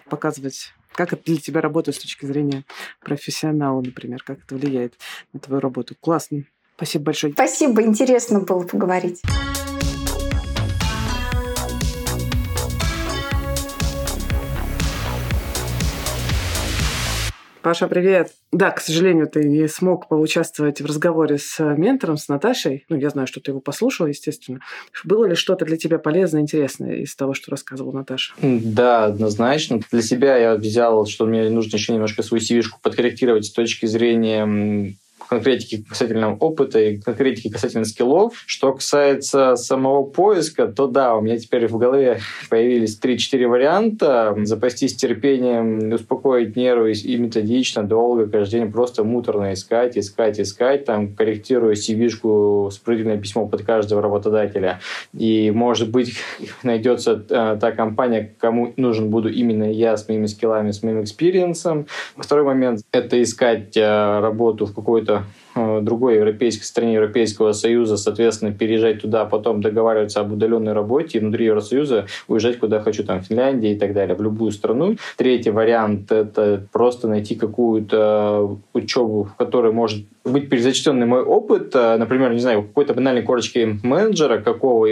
показывать как это для тебя работает с точки зрения профессионала, например, как это влияет на твою работу. Классно. Спасибо большое. Спасибо, интересно было поговорить. Паша, привет. Да, к сожалению, ты не смог поучаствовать в разговоре с ментором, с Наташей. Ну, я знаю, что ты его послушал, естественно. Было ли что-то для тебя полезное, интересное из того, что рассказывала Наташа? Да, однозначно. Для себя я взял, что мне нужно еще немножко свою cv подкорректировать с точки зрения конкретики касательно опыта и конкретики касательно скиллов. Что касается самого поиска, то да, у меня теперь в голове появились 3-4 варианта. Запастись терпением, успокоить нервы и методично, долго, каждый день просто муторно искать, искать, искать, там, корректируя CV-шку, спрыгивая письмо под каждого работодателя. И, может быть, найдется э, та компания, кому нужен буду именно я с моими скиллами, с моим experience ом. Второй момент — это искать э, работу в какой-то Э, другой европейской стране Европейского Союза, соответственно, переезжать туда, а потом договариваться об удаленной работе и внутри Евросоюза уезжать куда хочу, там, Финляндия и так далее, в любую страну. Третий вариант – это просто найти какую-то учебу, в которой может быть перезачтенный мой опыт, э, например, не знаю, какой-то банальной корочки менеджера какого,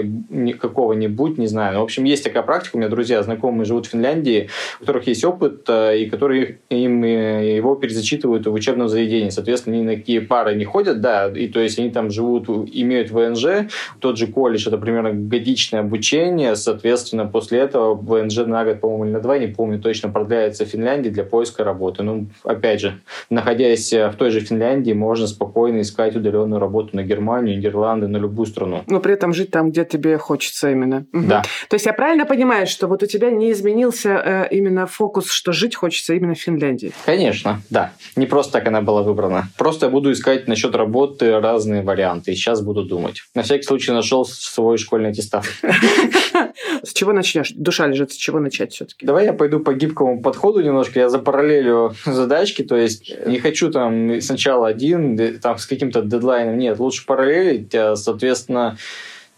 какого-нибудь, не знаю. Но, в общем, есть такая практика, у меня друзья, знакомые живут в Финляндии, у которых есть опыт, э, и которые им его перезачитывают в учебном заведении. Соответственно, они на какие пары не ходят, да, и то есть они там живут, имеют ВНЖ, тот же колледж, это примерно годичное обучение, соответственно, после этого ВНЖ на год, по-моему, или на два, не помню, точно продляется в Финляндии для поиска работы. Ну, опять же, находясь в той же Финляндии, можно можно спокойно искать удаленную работу на Германию, Нидерланды, на любую страну. Но при этом жить там, где тебе хочется именно. Да. То есть я правильно понимаю, что вот у тебя не изменился э, именно фокус, что жить хочется именно в Финляндии? Конечно, да. Не просто так она была выбрана. Просто я буду искать насчет работы разные варианты. И сейчас буду думать. На всякий случай нашел свой школьный аттестат. С чего начнешь? Душа лежит, с чего начать все-таки? Давай я пойду по гибкому подходу немножко. Я запараллелю задачки, то есть не хочу там сначала один, там с каким-то дедлайном. Нет, лучше параллелить, а, соответственно,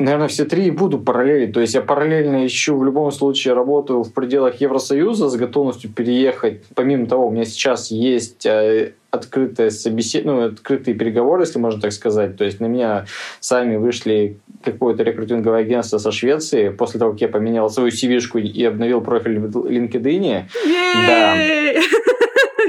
наверное, все три и буду параллелить. То есть я параллельно ищу в любом случае работу в пределах Евросоюза с готовностью переехать. Помимо того, у меня сейчас есть а, открытые собесед... ну, открытые переговоры, если можно так сказать. То есть на меня сами вышли какое-то рекрутинговое агентство со Швеции после того, как я поменял свою cv и обновил профиль в LinkedIn. Да.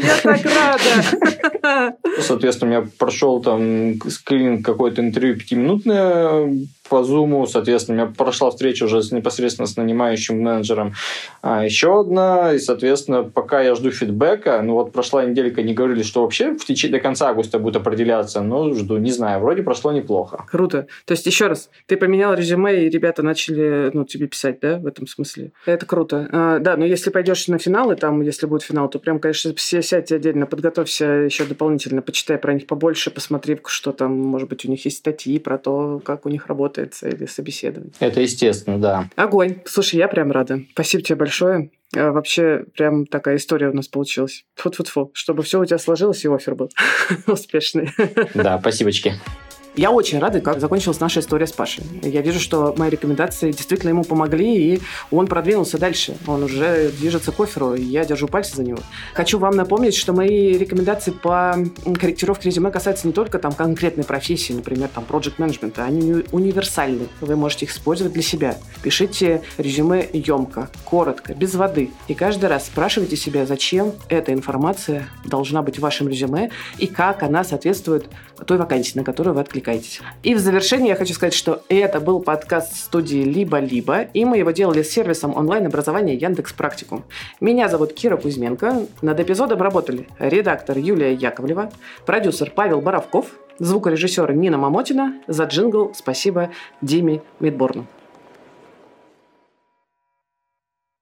Я так рада. Соответственно, у меня прошел там скрининг какое-то интервью пятиминутное по Zoom, соответственно, у меня прошла встреча уже непосредственно с нанимающим менеджером. А еще одна, и, соответственно, пока я жду фидбэка, ну вот прошла неделька, не говорили, что вообще в течение до конца августа будет определяться, но жду, не знаю, вроде прошло неплохо. Круто. То есть, еще раз, ты поменял резюме, и ребята начали, ну, тебе писать, да, в этом смысле? Это круто. А, да, но если пойдешь на финалы, там, если будет финал, то прям, конечно, все сядьте отдельно, подготовься еще дополнительно, почитай про них побольше, посмотри, что там, может быть, у них есть статьи про то, как у них работает работает или собеседование. Это естественно, да. Огонь. Слушай, я прям рада. Спасибо тебе большое. А, вообще, прям такая история у нас получилась. Фу-фу-фу. Чтобы все у тебя сложилось и офер был успешный. Да, спасибочки. Я очень рада, как закончилась наша история с Пашей. Я вижу, что мои рекомендации действительно ему помогли, и он продвинулся дальше. Он уже движется к оферу, и я держу пальцы за него. Хочу вам напомнить, что мои рекомендации по корректировке резюме касаются не только там конкретной профессии, например, там project management, они универсальны. Вы можете их использовать для себя. Пишите резюме емко, коротко, без воды. И каждый раз спрашивайте себя, зачем эта информация должна быть в вашем резюме и как она соответствует той вакансии, на которую вы откликаетесь. И в завершение я хочу сказать, что это был подкаст студии «Либо-либо», и мы его делали с сервисом онлайн-образования Яндекс Практикум. Меня зовут Кира Кузьменко. Над эпизодом работали редактор Юлия Яковлева, продюсер Павел Боровков, звукорежиссер Нина Мамотина. За джингл спасибо Диме Мидборну.